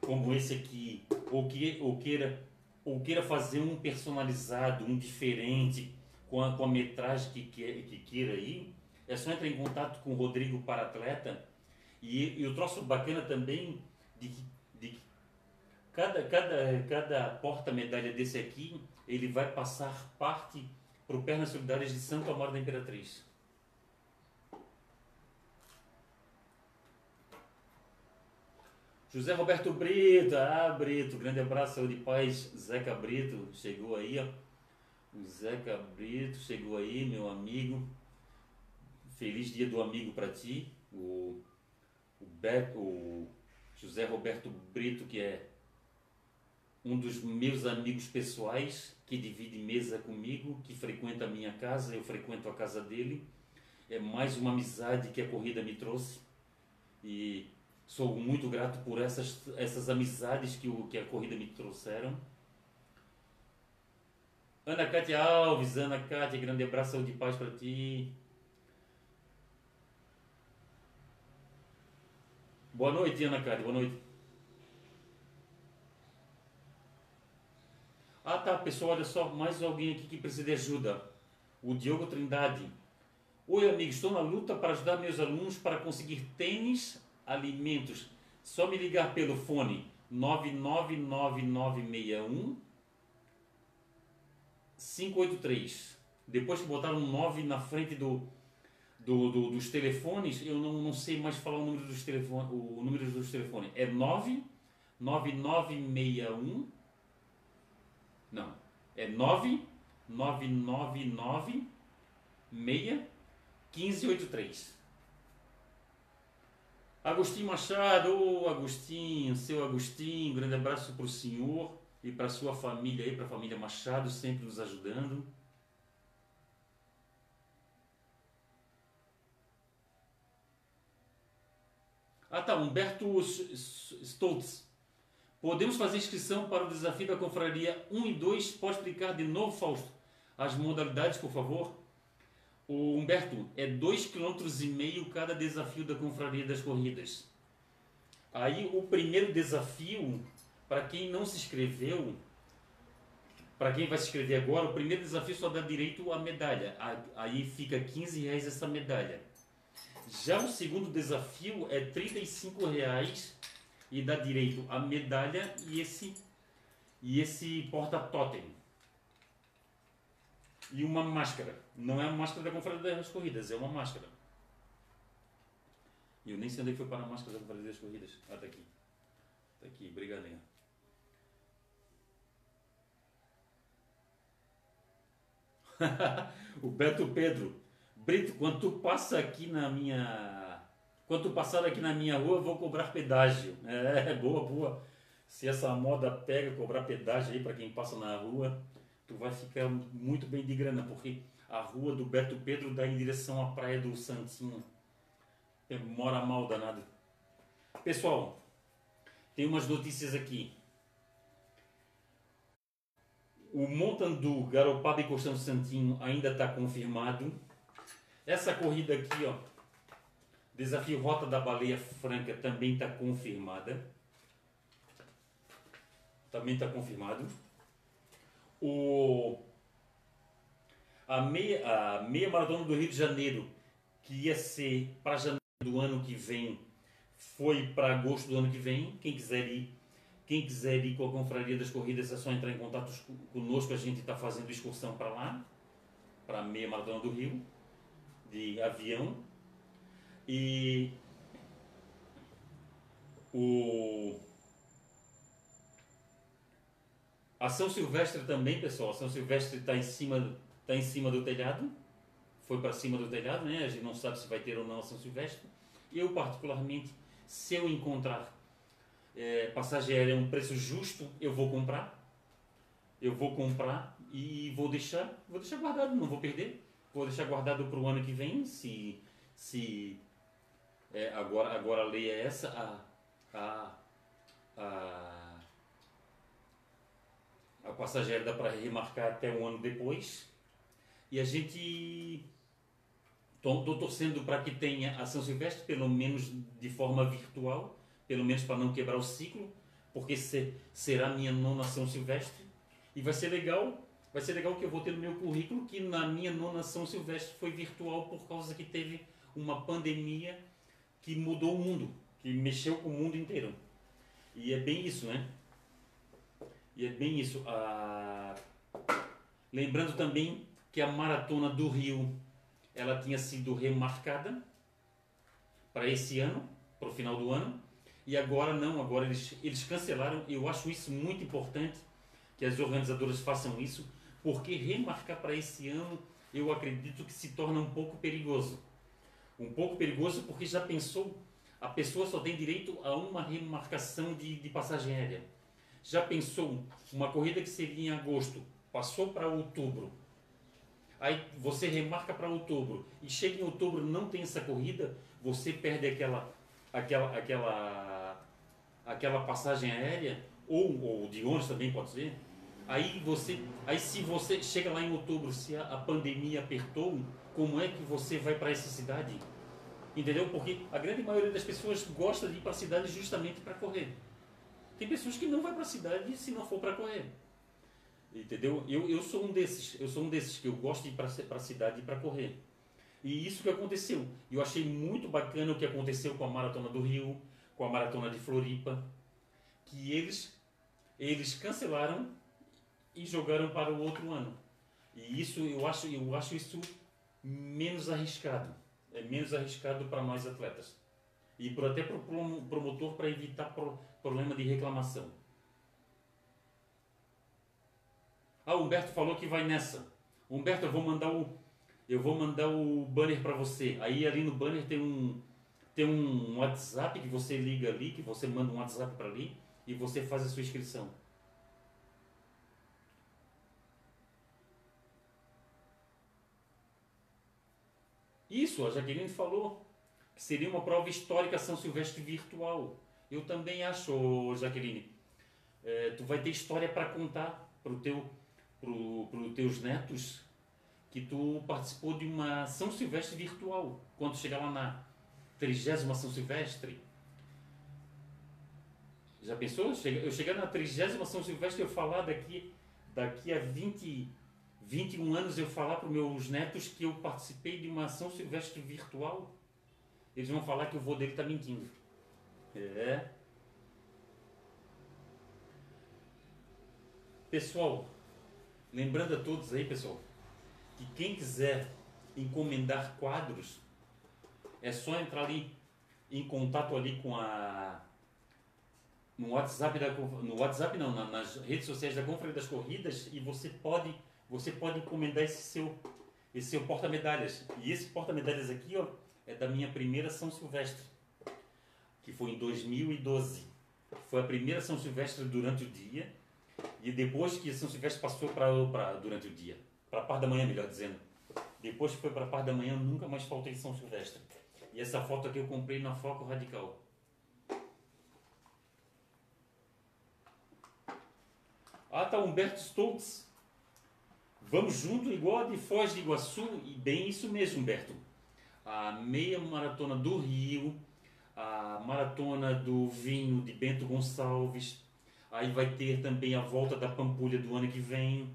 como esse aqui, ou, que, ou, queira, ou queira fazer um personalizado, um diferente, com a, com a metragem que, que, que queira aí, é só entrar em contato com o Rodrigo para atleta. E, e o troço bacana também de que, cada, cada, cada porta-medalha desse aqui, ele vai passar parte para o Pernas Solidárias de Santo Amaro da Imperatriz. José Roberto Brito, ah, Brito, grande abraço, saúde e paz. Zeca Brito chegou aí, ó. O Zeca Brito chegou aí, meu amigo. Feliz dia do amigo para ti. O, o, Beto, o José Roberto Brito, que é um dos meus amigos pessoais, que divide mesa comigo, que frequenta a minha casa, eu frequento a casa dele. É mais uma amizade que a corrida me trouxe. E sou muito grato por essas, essas amizades que, o, que a corrida me trouxeram. Ana Cátia Alves, Ana Cátia, grande abraço, saúde e paz para ti. Boa noite, Ana Cátia, boa noite. Ah tá, pessoal, olha só, mais alguém aqui que precisa de ajuda. O Diogo Trindade. Oi, amigo, estou na luta para ajudar meus alunos para conseguir tênis alimentos. Só me ligar pelo fone 999961 583. Depois que botaram um 9 na frente do, do, do, dos telefones, eu não, não sei mais falar o número dos telefones. O número dos telefones é 99961 Não, é 9999 6 1583. Agostinho Machado, ô Agostinho, seu Agostinho, grande abraço para o senhor e para sua família aí, para a família Machado, sempre nos ajudando. Ah tá, Humberto Stoltz. Podemos fazer inscrição para o desafio da confraria 1 e 2? Pode explicar de novo, Fausto, as modalidades, por favor? O Humberto, é 2,5 km cada desafio da Confraria das Corridas. Aí o primeiro desafio, para quem não se inscreveu, para quem vai se inscrever agora, o primeiro desafio só dá direito à medalha. Aí fica 15 reais essa medalha. Já o segundo desafio é 35 reais e dá direito à medalha e esse e esse porta-totem e uma máscara. Não é a máscara da Confraria das Corridas, é uma máscara. E eu nem sei onde é foi para a máscara da Confraria das Corridas. Ah, tá aqui. Tá aqui, brigadinho. [laughs] o Beto Pedro. Brito, quando tu passa aqui na minha. Quando passar aqui na minha rua, vou cobrar pedágio. É, [laughs] boa, boa. Se essa moda pega, cobrar pedágio aí para quem passa na rua tu vai ficar muito bem de grana, porque a rua do Beto Pedro dá em direção à praia do Santinho. Mora mal danado. Pessoal, tem umas notícias aqui. O Montandu, Garopaba e Colchão Santinho ainda está confirmado. Essa corrida aqui, ó, Desafio Rota da Baleia Franca também está confirmada. Também está confirmado o, a, meia, a meia maratona do Rio de Janeiro, que ia ser para janeiro do ano que vem, foi para agosto do ano que vem. Quem quiser ir, Quem quiser ir com a Confraria das Corridas é só entrar em contato conosco, a gente está fazendo excursão para lá, para a meia maratona do Rio, de avião. E o a São Silvestre também, pessoal. A São Silvestre está em cima, tá em cima do telhado. Foi para cima do telhado, né? A gente não sabe se vai ter ou não a São Silvestre. Eu particularmente, se eu encontrar é, a um preço justo, eu vou comprar. Eu vou comprar e vou deixar, vou deixar guardado, não vou perder. Vou deixar guardado para o ano que vem, se, se é, agora, agora a lei é essa, a, a, a, a passagem aérea dá para remarcar até um ano depois. E a gente estou torcendo para que tenha a São Silvestre, pelo menos de forma virtual, pelo menos para não quebrar o ciclo, porque se, será minha nona São Silvestre. E vai ser legal, vai ser legal que eu vou ter no meu currículo que na minha nona São Silvestre foi virtual por causa que teve uma pandemia que mudou o mundo, que mexeu com o mundo inteiro. E é bem isso, né? E é bem isso. Ah, lembrando também que a maratona do Rio ela tinha sido remarcada para esse ano, para o final do ano, e agora não, agora eles, eles cancelaram. Eu acho isso muito importante que as organizadoras façam isso, porque remarcar para esse ano eu acredito que se torna um pouco perigoso. Um pouco perigoso porque já pensou, a pessoa só tem direito a uma remarcação de, de passagem aérea. Já pensou uma corrida que seria em agosto, passou para outubro, aí você remarca para outubro e chega em outubro não tem essa corrida, você perde aquela aquela aquela aquela passagem aérea ou, ou de ônibus também pode ser. Aí você, aí se você chega lá em outubro, se a, a pandemia apertou, como é que você vai para essa cidade? Entendeu? Porque a grande maioria das pessoas gosta de ir para a cidade justamente para correr. Tem pessoas que não vai para a cidade se não for para correr. Entendeu? Eu, eu sou um desses. Eu sou um desses que eu gosto de ir para a cidade para correr. E isso que aconteceu. Eu achei muito bacana o que aconteceu com a Maratona do Rio, com a Maratona de Floripa, que eles, eles cancelaram e jogaram para o outro ano. E isso eu acho, eu acho isso menos arriscado. É menos arriscado para nós atletas. E por, até para o promotor para evitar pro, problema de reclamação. Ah, o Humberto falou que vai nessa. Humberto, eu vou mandar o, eu vou mandar o banner para você. Aí ali no banner tem um tem um WhatsApp que você liga ali, que você manda um WhatsApp para ali e você faz a sua inscrição. Isso, a Jaqueline falou que seria uma prova histórica São Silvestre virtual. Eu também acho, Jaqueline. É, tu vai ter história para contar para os teu, pro, pro teus netos que tu participou de uma São Silvestre virtual. Quando chegar lá na trigésima São Silvestre. Já pensou? Eu chegar na trigésima São Silvestre eu falar daqui, daqui a 20, 21 anos eu falar para os meus netos que eu participei de uma São Silvestre virtual? Eles vão falar que o vô dele está mentindo. É. Pessoal, lembrando a todos aí, pessoal, que quem quiser encomendar quadros, é só entrar ali em contato ali com a no WhatsApp da no WhatsApp não, nas redes sociais da Confraria das Corridas e você pode você pode encomendar esse seu esse seu porta-medalhas. E esse porta-medalhas aqui, ó, é da minha primeira São Silvestre, que foi em 2012. Foi a primeira São Silvestre durante o dia e depois que São Silvestre passou para durante o dia, para a parte da manhã, melhor dizendo. Depois que foi para a parte da manhã, nunca mais faltei São Silvestre. E essa foto aqui eu comprei na Foco Radical. Ah, tá Humberto Stoltz. Vamos junto igual a de Foz de Iguaçu. E bem isso mesmo, Humberto. A meia maratona do Rio, a maratona do vinho de Bento Gonçalves. Aí vai ter também a volta da Pampulha do ano que vem.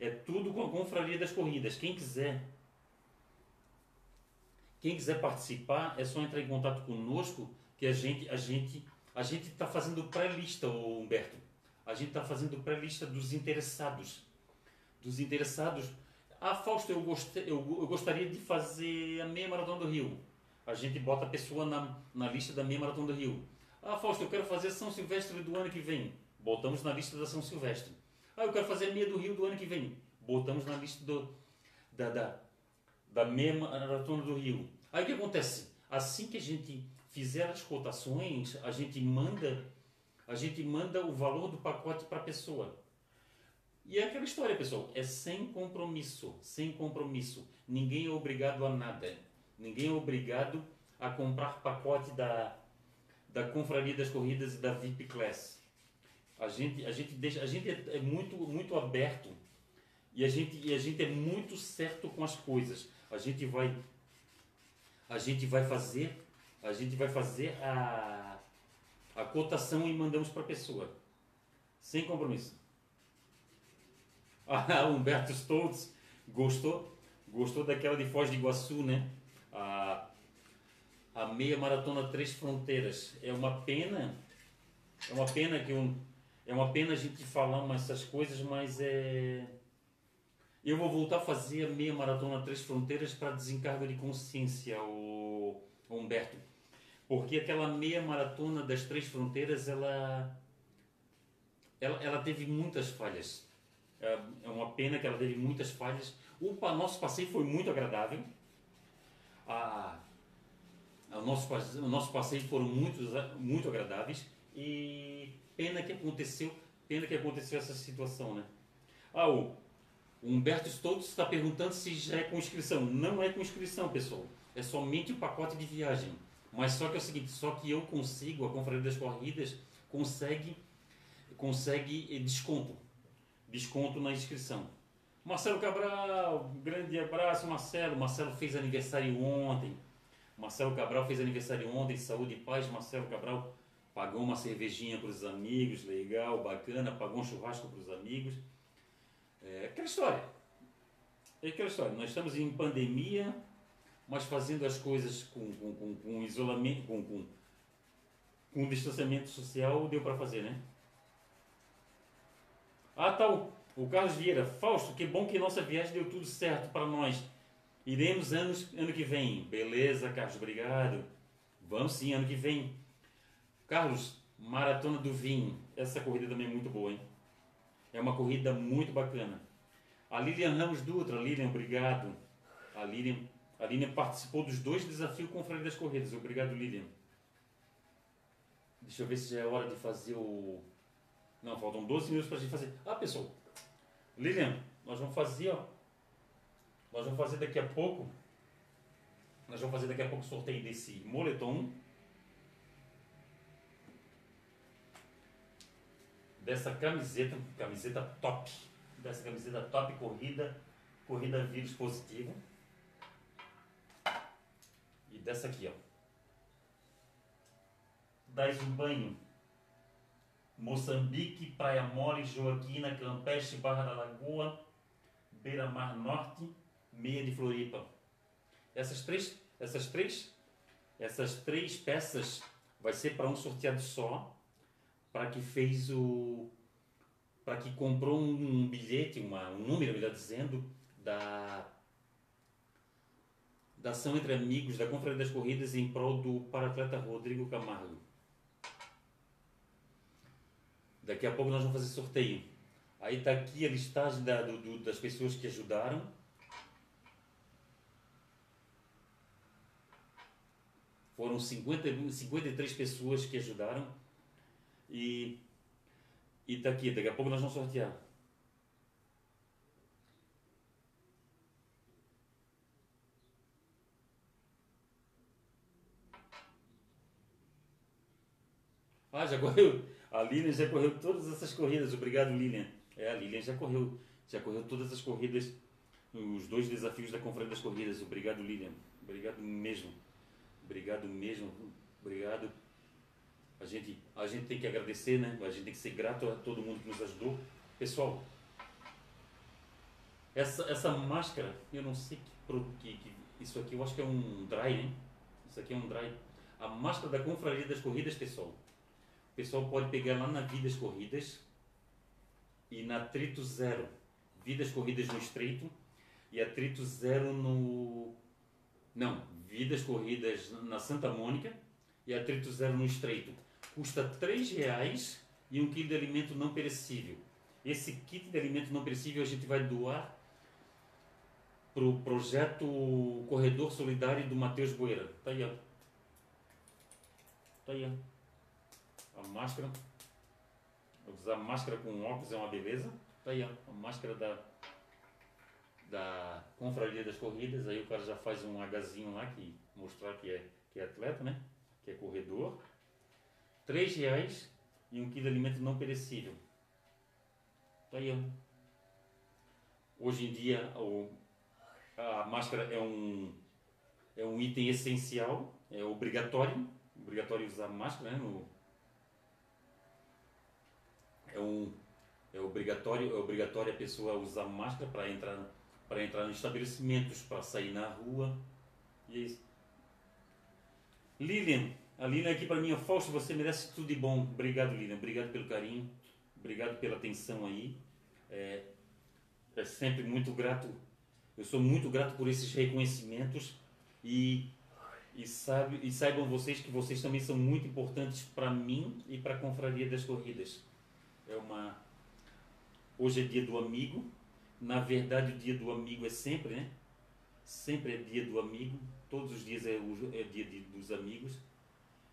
É tudo com a Confraria das Corridas. Quem quiser quem quiser participar, é só entrar em contato conosco que a gente, a gente a gente está fazendo pré-lista, Humberto. A gente está fazendo pré-lista dos interessados. Dos interessados. Ah, Fausto, eu, gostei, eu, eu gostaria de fazer a meia maratona do Rio. A gente bota a pessoa na, na lista da meia maratona do Rio. Ah, Fausto, eu quero fazer São Silvestre do ano que vem. Botamos na lista da São Silvestre. Ah, eu quero fazer a meia do Rio do ano que vem. Botamos na lista do, da, da, da meia maratona do Rio. Aí o que acontece? Assim que a gente fizer as cotações, a gente manda, a gente manda o valor do pacote para a pessoa. E é aquela história, pessoal, é sem compromisso, sem compromisso. Ninguém é obrigado a nada. Ninguém é obrigado a comprar pacote da, da Confraria das Corridas e da VIP Class. A gente, a gente, deixa, a gente é, é muito, muito aberto e a, gente, e a gente é muito certo com as coisas. A gente vai, a gente vai fazer a gente vai fazer a, a cotação e mandamos para a pessoa. Sem compromisso. Ah, Humberto Stoltz gostou, gostou daquela de Foz de Iguaçu, né? A, a meia maratona Três Fronteiras. É uma pena, é uma pena que um, é uma pena a gente falar essas coisas, mas é eu vou voltar a fazer a meia maratona Três Fronteiras para desencargo de consciência, o Humberto porque aquela meia maratona das três fronteiras ela ela, ela teve muitas falhas é, é uma pena que ela teve muitas falhas. O nosso passeio foi muito agradável. A, a nosso, o nosso passeio foram muito, muito agradáveis. E pena que aconteceu pena que aconteceu essa situação né? Ah, o Humberto Stoltz está perguntando se já é com inscrição não é com inscrição pessoal. É somente o pacote de viagem. Mas só que é o seguinte, só que eu consigo, a Confraria das Corridas consegue, consegue desconto. Desconto na inscrição. Marcelo Cabral, grande abraço, Marcelo. Marcelo fez aniversário ontem. Marcelo Cabral fez aniversário ontem, saúde e paz. Marcelo Cabral pagou uma cervejinha para os amigos, legal, bacana, pagou um churrasco para os amigos. É aquela história. É aquela história. Nós estamos em pandemia, mas fazendo as coisas com, com, com, com isolamento, com, com, com distanciamento social, deu para fazer, né? Ah, tá, o, o Carlos Vieira. Fausto, que bom que nossa viagem deu tudo certo para nós. Iremos anos, ano que vem. Beleza, Carlos, obrigado. Vamos sim, ano que vem. Carlos, Maratona do Vinho. Essa corrida também é muito boa, hein? É uma corrida muito bacana. A Lilian Ramos Dutra, Lilian, obrigado. A Lilian a Lilian participou dos dois desafios com Freire das Corridas. Obrigado, Lilian. Deixa eu ver se já é hora de fazer o. Não, faltam 12 minutos para a gente fazer. Ah, pessoal. Lilian, nós vamos fazer, ó. Nós vamos fazer daqui a pouco. Nós vamos fazer daqui a pouco o sorteio desse moletom. Dessa camiseta, camiseta top. Dessa camiseta top corrida, corrida vírus positivo dessa aqui, ó. Dás um banho. Moçambique, Praia Mole, Joaquina, Campeche, Barra da Lagoa, Beira Mar Norte, Meia de Floripa. Essas três, essas três, essas três peças vai ser para um sorteado só, para que fez o para que comprou um bilhete, uma, um número, melhor dizendo, da da ação entre amigos da Confraria das Corridas em prol do paratleta Rodrigo Camargo. Daqui a pouco nós vamos fazer sorteio. Aí está aqui a listagem da, do, do, das pessoas que ajudaram. Foram 50, 53 pessoas que ajudaram. E está aqui, daqui a pouco nós vamos sortear. Ah, já correu. A Lilian já correu todas essas corridas. Obrigado, Lilian. É, a Lilian já correu. Já correu todas as corridas, os dois desafios da Conferência das Corridas. Obrigado, Lilian. Obrigado mesmo. Obrigado mesmo. Obrigado. A gente, a gente tem que agradecer, né? A gente tem que ser grato a todo mundo que nos ajudou. Pessoal, essa, essa máscara, eu não sei que, que, que isso aqui, eu acho que é um dry, né? Isso aqui é um dry. A máscara da Confraria das Corridas, pessoal O pessoal pode pegar lá na Vidas Corridas e na Trito Zero. Vidas Corridas no Estreito e a Trito Zero no. Não, Vidas Corridas na Santa Mônica e a Trito Zero no Estreito. Custa R$ reais e um quilo de alimento não perecível. Esse kit de alimento não perecível a gente vai doar para o projeto Corredor Solidário do Matheus Boeira. Tá aí, ó. Tá aí, ó. A máscara. Usar máscara com óculos é uma beleza. Tá aí, ó. A máscara da, da Confraria das Corridas. Aí o cara já faz um Hzinho lá que mostrar que é, que é atleta, né? Que é corredor. Três reais e um quilo de alimento não perecível. Tá aí, ó. Hoje em dia, o, a máscara é um, é um item essencial, é obrigatório, obrigatório usar máscara, né? No, é um é obrigatório, é obrigatório a pessoa usar máscara para entrar para entrar nos estabelecimentos, para sair na rua. E é isso. Lilian, a Lilian aqui para mim, Fausto, você merece tudo de bom. Obrigado, Lilian. Obrigado pelo carinho. Obrigado pela atenção aí. É, é sempre muito grato eu sou muito grato por esses reconhecimentos e, e, sabe, e saibam vocês que vocês também são muito importantes para mim e para a Confraria das Corridas. É uma Hoje é dia do amigo. Na verdade, o dia do amigo é sempre, né? Sempre é dia do amigo. Todos os dias é, o, é dia de, dos amigos.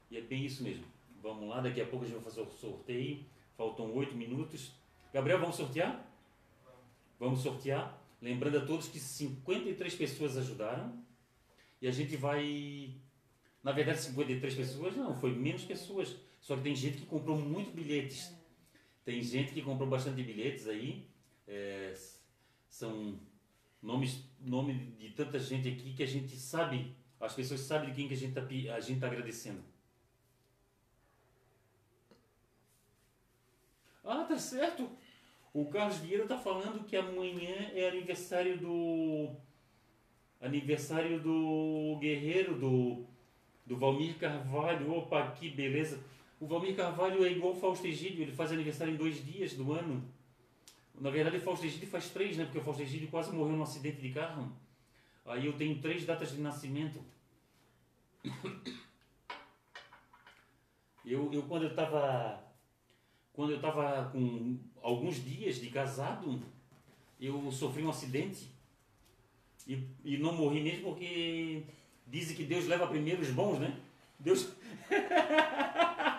E é bem isso mesmo. Vamos lá, daqui a pouco a gente vai fazer o sorteio. Faltam oito minutos. Gabriel, vamos sortear? Vamos sortear. Lembrando a todos que 53 pessoas ajudaram e a gente vai. Na verdade, 53 pessoas não, foi menos pessoas. Só que tem gente que comprou muitos bilhetes. Tem gente que comprou bastante bilhetes aí. É, são nomes nome de tanta gente aqui que a gente sabe, as pessoas sabem de quem que a gente está a gente tá agradecendo. Ah, tá certo. O Carlos Vieira está falando que amanhã é aniversário do. Aniversário do guerreiro, do, do Valmir Carvalho. Opa, que beleza! O Valmir Carvalho é igual Fausto Egídio, ele faz aniversário em dois dias do ano. Na verdade, Fausto Egídio faz três, né? Porque o Fausto Egídio quase morreu num acidente de carro. Aí eu tenho três datas de nascimento. Eu, eu quando eu estava quando eu estava com alguns dias de casado, eu sofri um acidente e, e não morri mesmo porque dizem que Deus leva primeiro os bons, né? Deus. [laughs]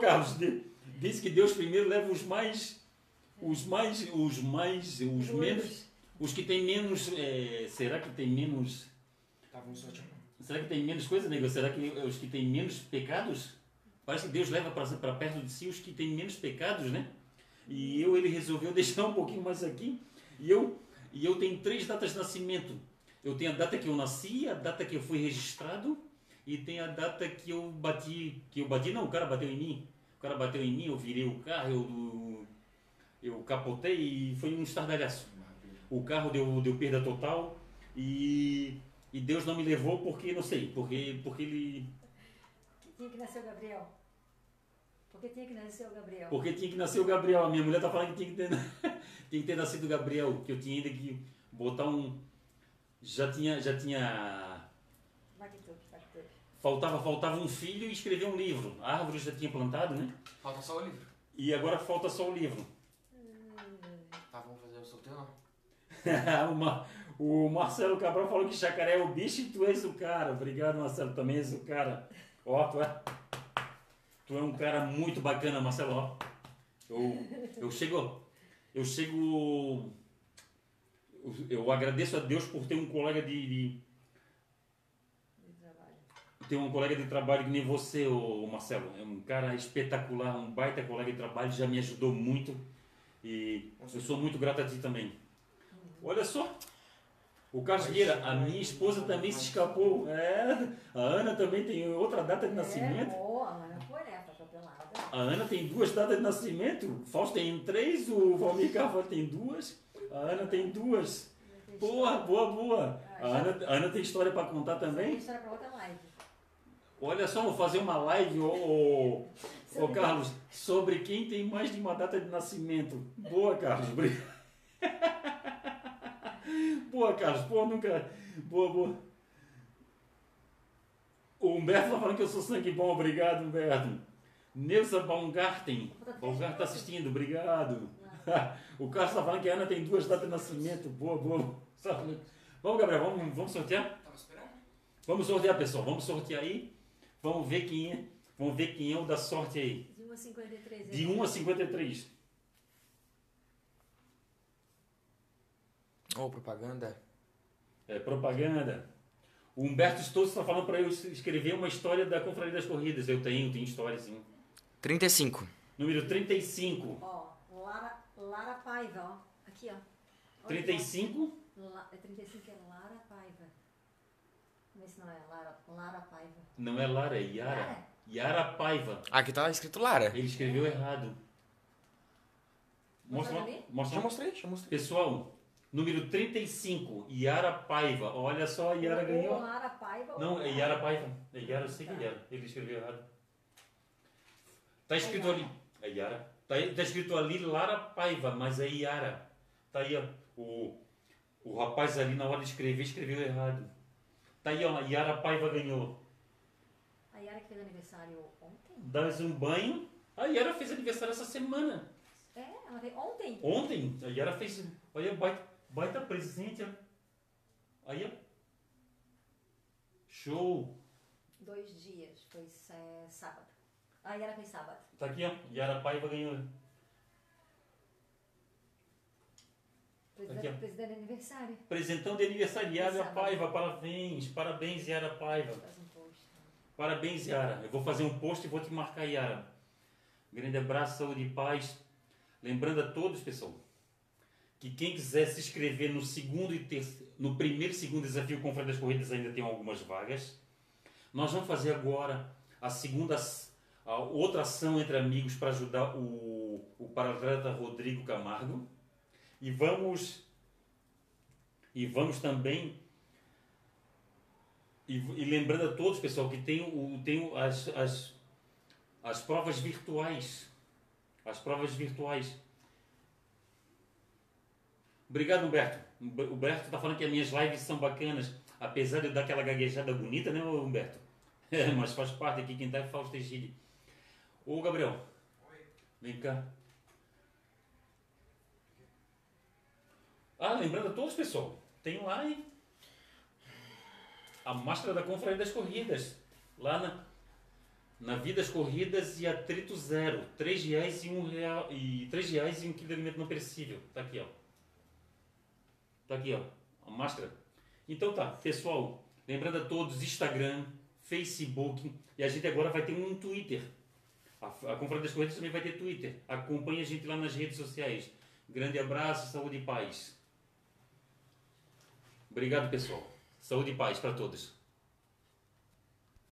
Carlos, diz que Deus primeiro leva os mais, os mais, os mais, os menos, os que têm menos. É, será que tem menos? Será que tem menos coisa, nego? Será que os que têm menos pecados? Parece que Deus leva para perto de si os que têm menos pecados, né? E eu, ele resolveu [laughs] deixar um pouquinho mais aqui. E eu, e eu tenho três datas de nascimento. Eu tenho a data que eu nasci, a data que eu fui registrado e tem a data que eu bati, que eu bati, não, o cara bateu em mim. O cara bateu em mim, eu virei o carro, eu, eu capotei e foi um estardalhaço. O carro deu, deu perda total e, e Deus não me levou porque, não sei, porque, porque ele... Tinha que nascer o Gabriel. Porque tinha que nascer o Gabriel. Porque tinha que nascer o Gabriel. A minha mulher tá falando que tinha que ter, [laughs] tinha que ter nascido o Gabriel, que eu tinha ainda que botar um. Já tinha. Já tinha. Faltava, faltava um filho e escrever um livro. A árvore já tinha plantado, né? Falta só o livro. E agora falta só o livro. Tá, vamos fazer o sorteio não? [laughs] o Marcelo Cabral falou que Chacaré é o bicho e tu és o cara. Obrigado, Marcelo, também és o cara. Ó, tu é. Tu é um cara muito bacana, Marcelo. Eu, eu chego. Eu chego. Eu agradeço a Deus por ter um colega de, de ter um colega de trabalho que nem você, o Marcelo. É um cara espetacular, um baita colega de trabalho, já me ajudou muito. E eu sou muito grato a ti também. Olha só, o Carlos Vieira, a minha esposa também se escapou. É, a Ana também tem outra data de nascimento. É, boa, a Ana tem duas datas de nascimento, o Fausto tem três, o Valmir Carvalho tem duas, a Ana tem duas. Boa, boa, boa. A Ana, a Ana tem história para contar também? Tem história para outra live. Olha só, vou fazer uma live, ô, ô, ô Carlos, sobre quem tem mais de uma data de nascimento. Boa, Carlos. [laughs] boa, Carlos. Pô, nunca. Boa, boa. O Humberto tá falando que eu sou sangue bom. Obrigado, Humberto. Neuza Baumgarten. Baumgarten tá assistindo. Obrigado. [laughs] o Carlos tá falando que a Ana tem duas datas de nascimento. Boa, boa. Vamos, Gabriel, vamos, vamos sortear? Vamos sortear, pessoal. Vamos sortear aí. Vamos ver quem é. Vamos ver quem é o da sorte aí. De 1 a 53. De 1 a 53. Ou oh, propaganda? É, propaganda. O Humberto Stoltz está falando para eu escrever uma história da Confraria das Corridas. Eu tenho, tenho história sim. 35. Número 35. Ó, Lara, Lara Paiva, ó. Aqui, ó. Olha 35? La, é 35 é. Não é Lara, Lara Paiva. Não é Lara, é Yara. É. Yara Paiva. Aqui tá escrito Lara. Ele escreveu errado. Mostra, mostra, já mostrei, já mostrei. Pessoal, número 35, Yara Paiva. Olha só, Yara ganhou. Lara Paiva. Não, é Yara Paiva. É Yara, eu sei que é Yara. Ele escreveu errado. Tá escrito é ali. É Yara. Tá, tá escrito ali Lara Paiva, mas é Yara. Tá aí, ó. O, o rapaz ali na hora de escrever escreveu errado. Tá aí, ó. Yara Paiva ganhou. A Yara que fez aniversário ontem? Dá-se um banho. A Yara fez aniversário essa semana. É, ela fez ontem? Ontem? A Yara fez. Olha, baita, baita presente. Aí, ó. Show. Dois dias. Foi é, sábado. A Yara fez sábado. Tá aqui, ó. Yara Paiva ganhou. Presidente de aniversário. Presentão de aniversário, Yara Paiva, parabéns. Parabéns, Yara Paiva. Um. Parabéns, Yara. Eu vou fazer um post e vou te marcar, Yara. Grande abraço, saúde e paz. Lembrando a todos, pessoal, que quem quiser se inscrever no segundo e terceiro, no primeiro e segundo desafio com das corridas ainda tem algumas vagas. Nós vamos fazer agora a segunda, a outra ação entre amigos para ajudar o, o paratleta Rodrigo Camargo. E vamos e vamos também e, e lembrando a todos, pessoal, que tem, o, tem as, as, as provas virtuais. As provas virtuais. Obrigado, Humberto. O Humberto está falando que as minhas lives são bacanas, apesar de eu dar aquela gaguejada bonita, né, Humberto? É, [laughs] mas faz parte aqui, quem está é Fausto Egídio. Ô, Gabriel. Oi. Vem cá. Ah, lembrando a todos, pessoal, tem lá hein? a máscara da Confraria das Corridas, lá na, na Vidas Corridas e Atrito Zero, três reais e um real e três reais e um quilo de alimento não perecível, tá aqui ó, tá aqui ó, a máscara. Então tá, pessoal, lembrando a todos, Instagram, Facebook e a gente agora vai ter um Twitter. A, a Confraria das Corridas também vai ter Twitter. Acompanhe a gente lá nas redes sociais. Grande abraço, saúde e paz. Obrigado, pessoal. Saúde e paz para todos.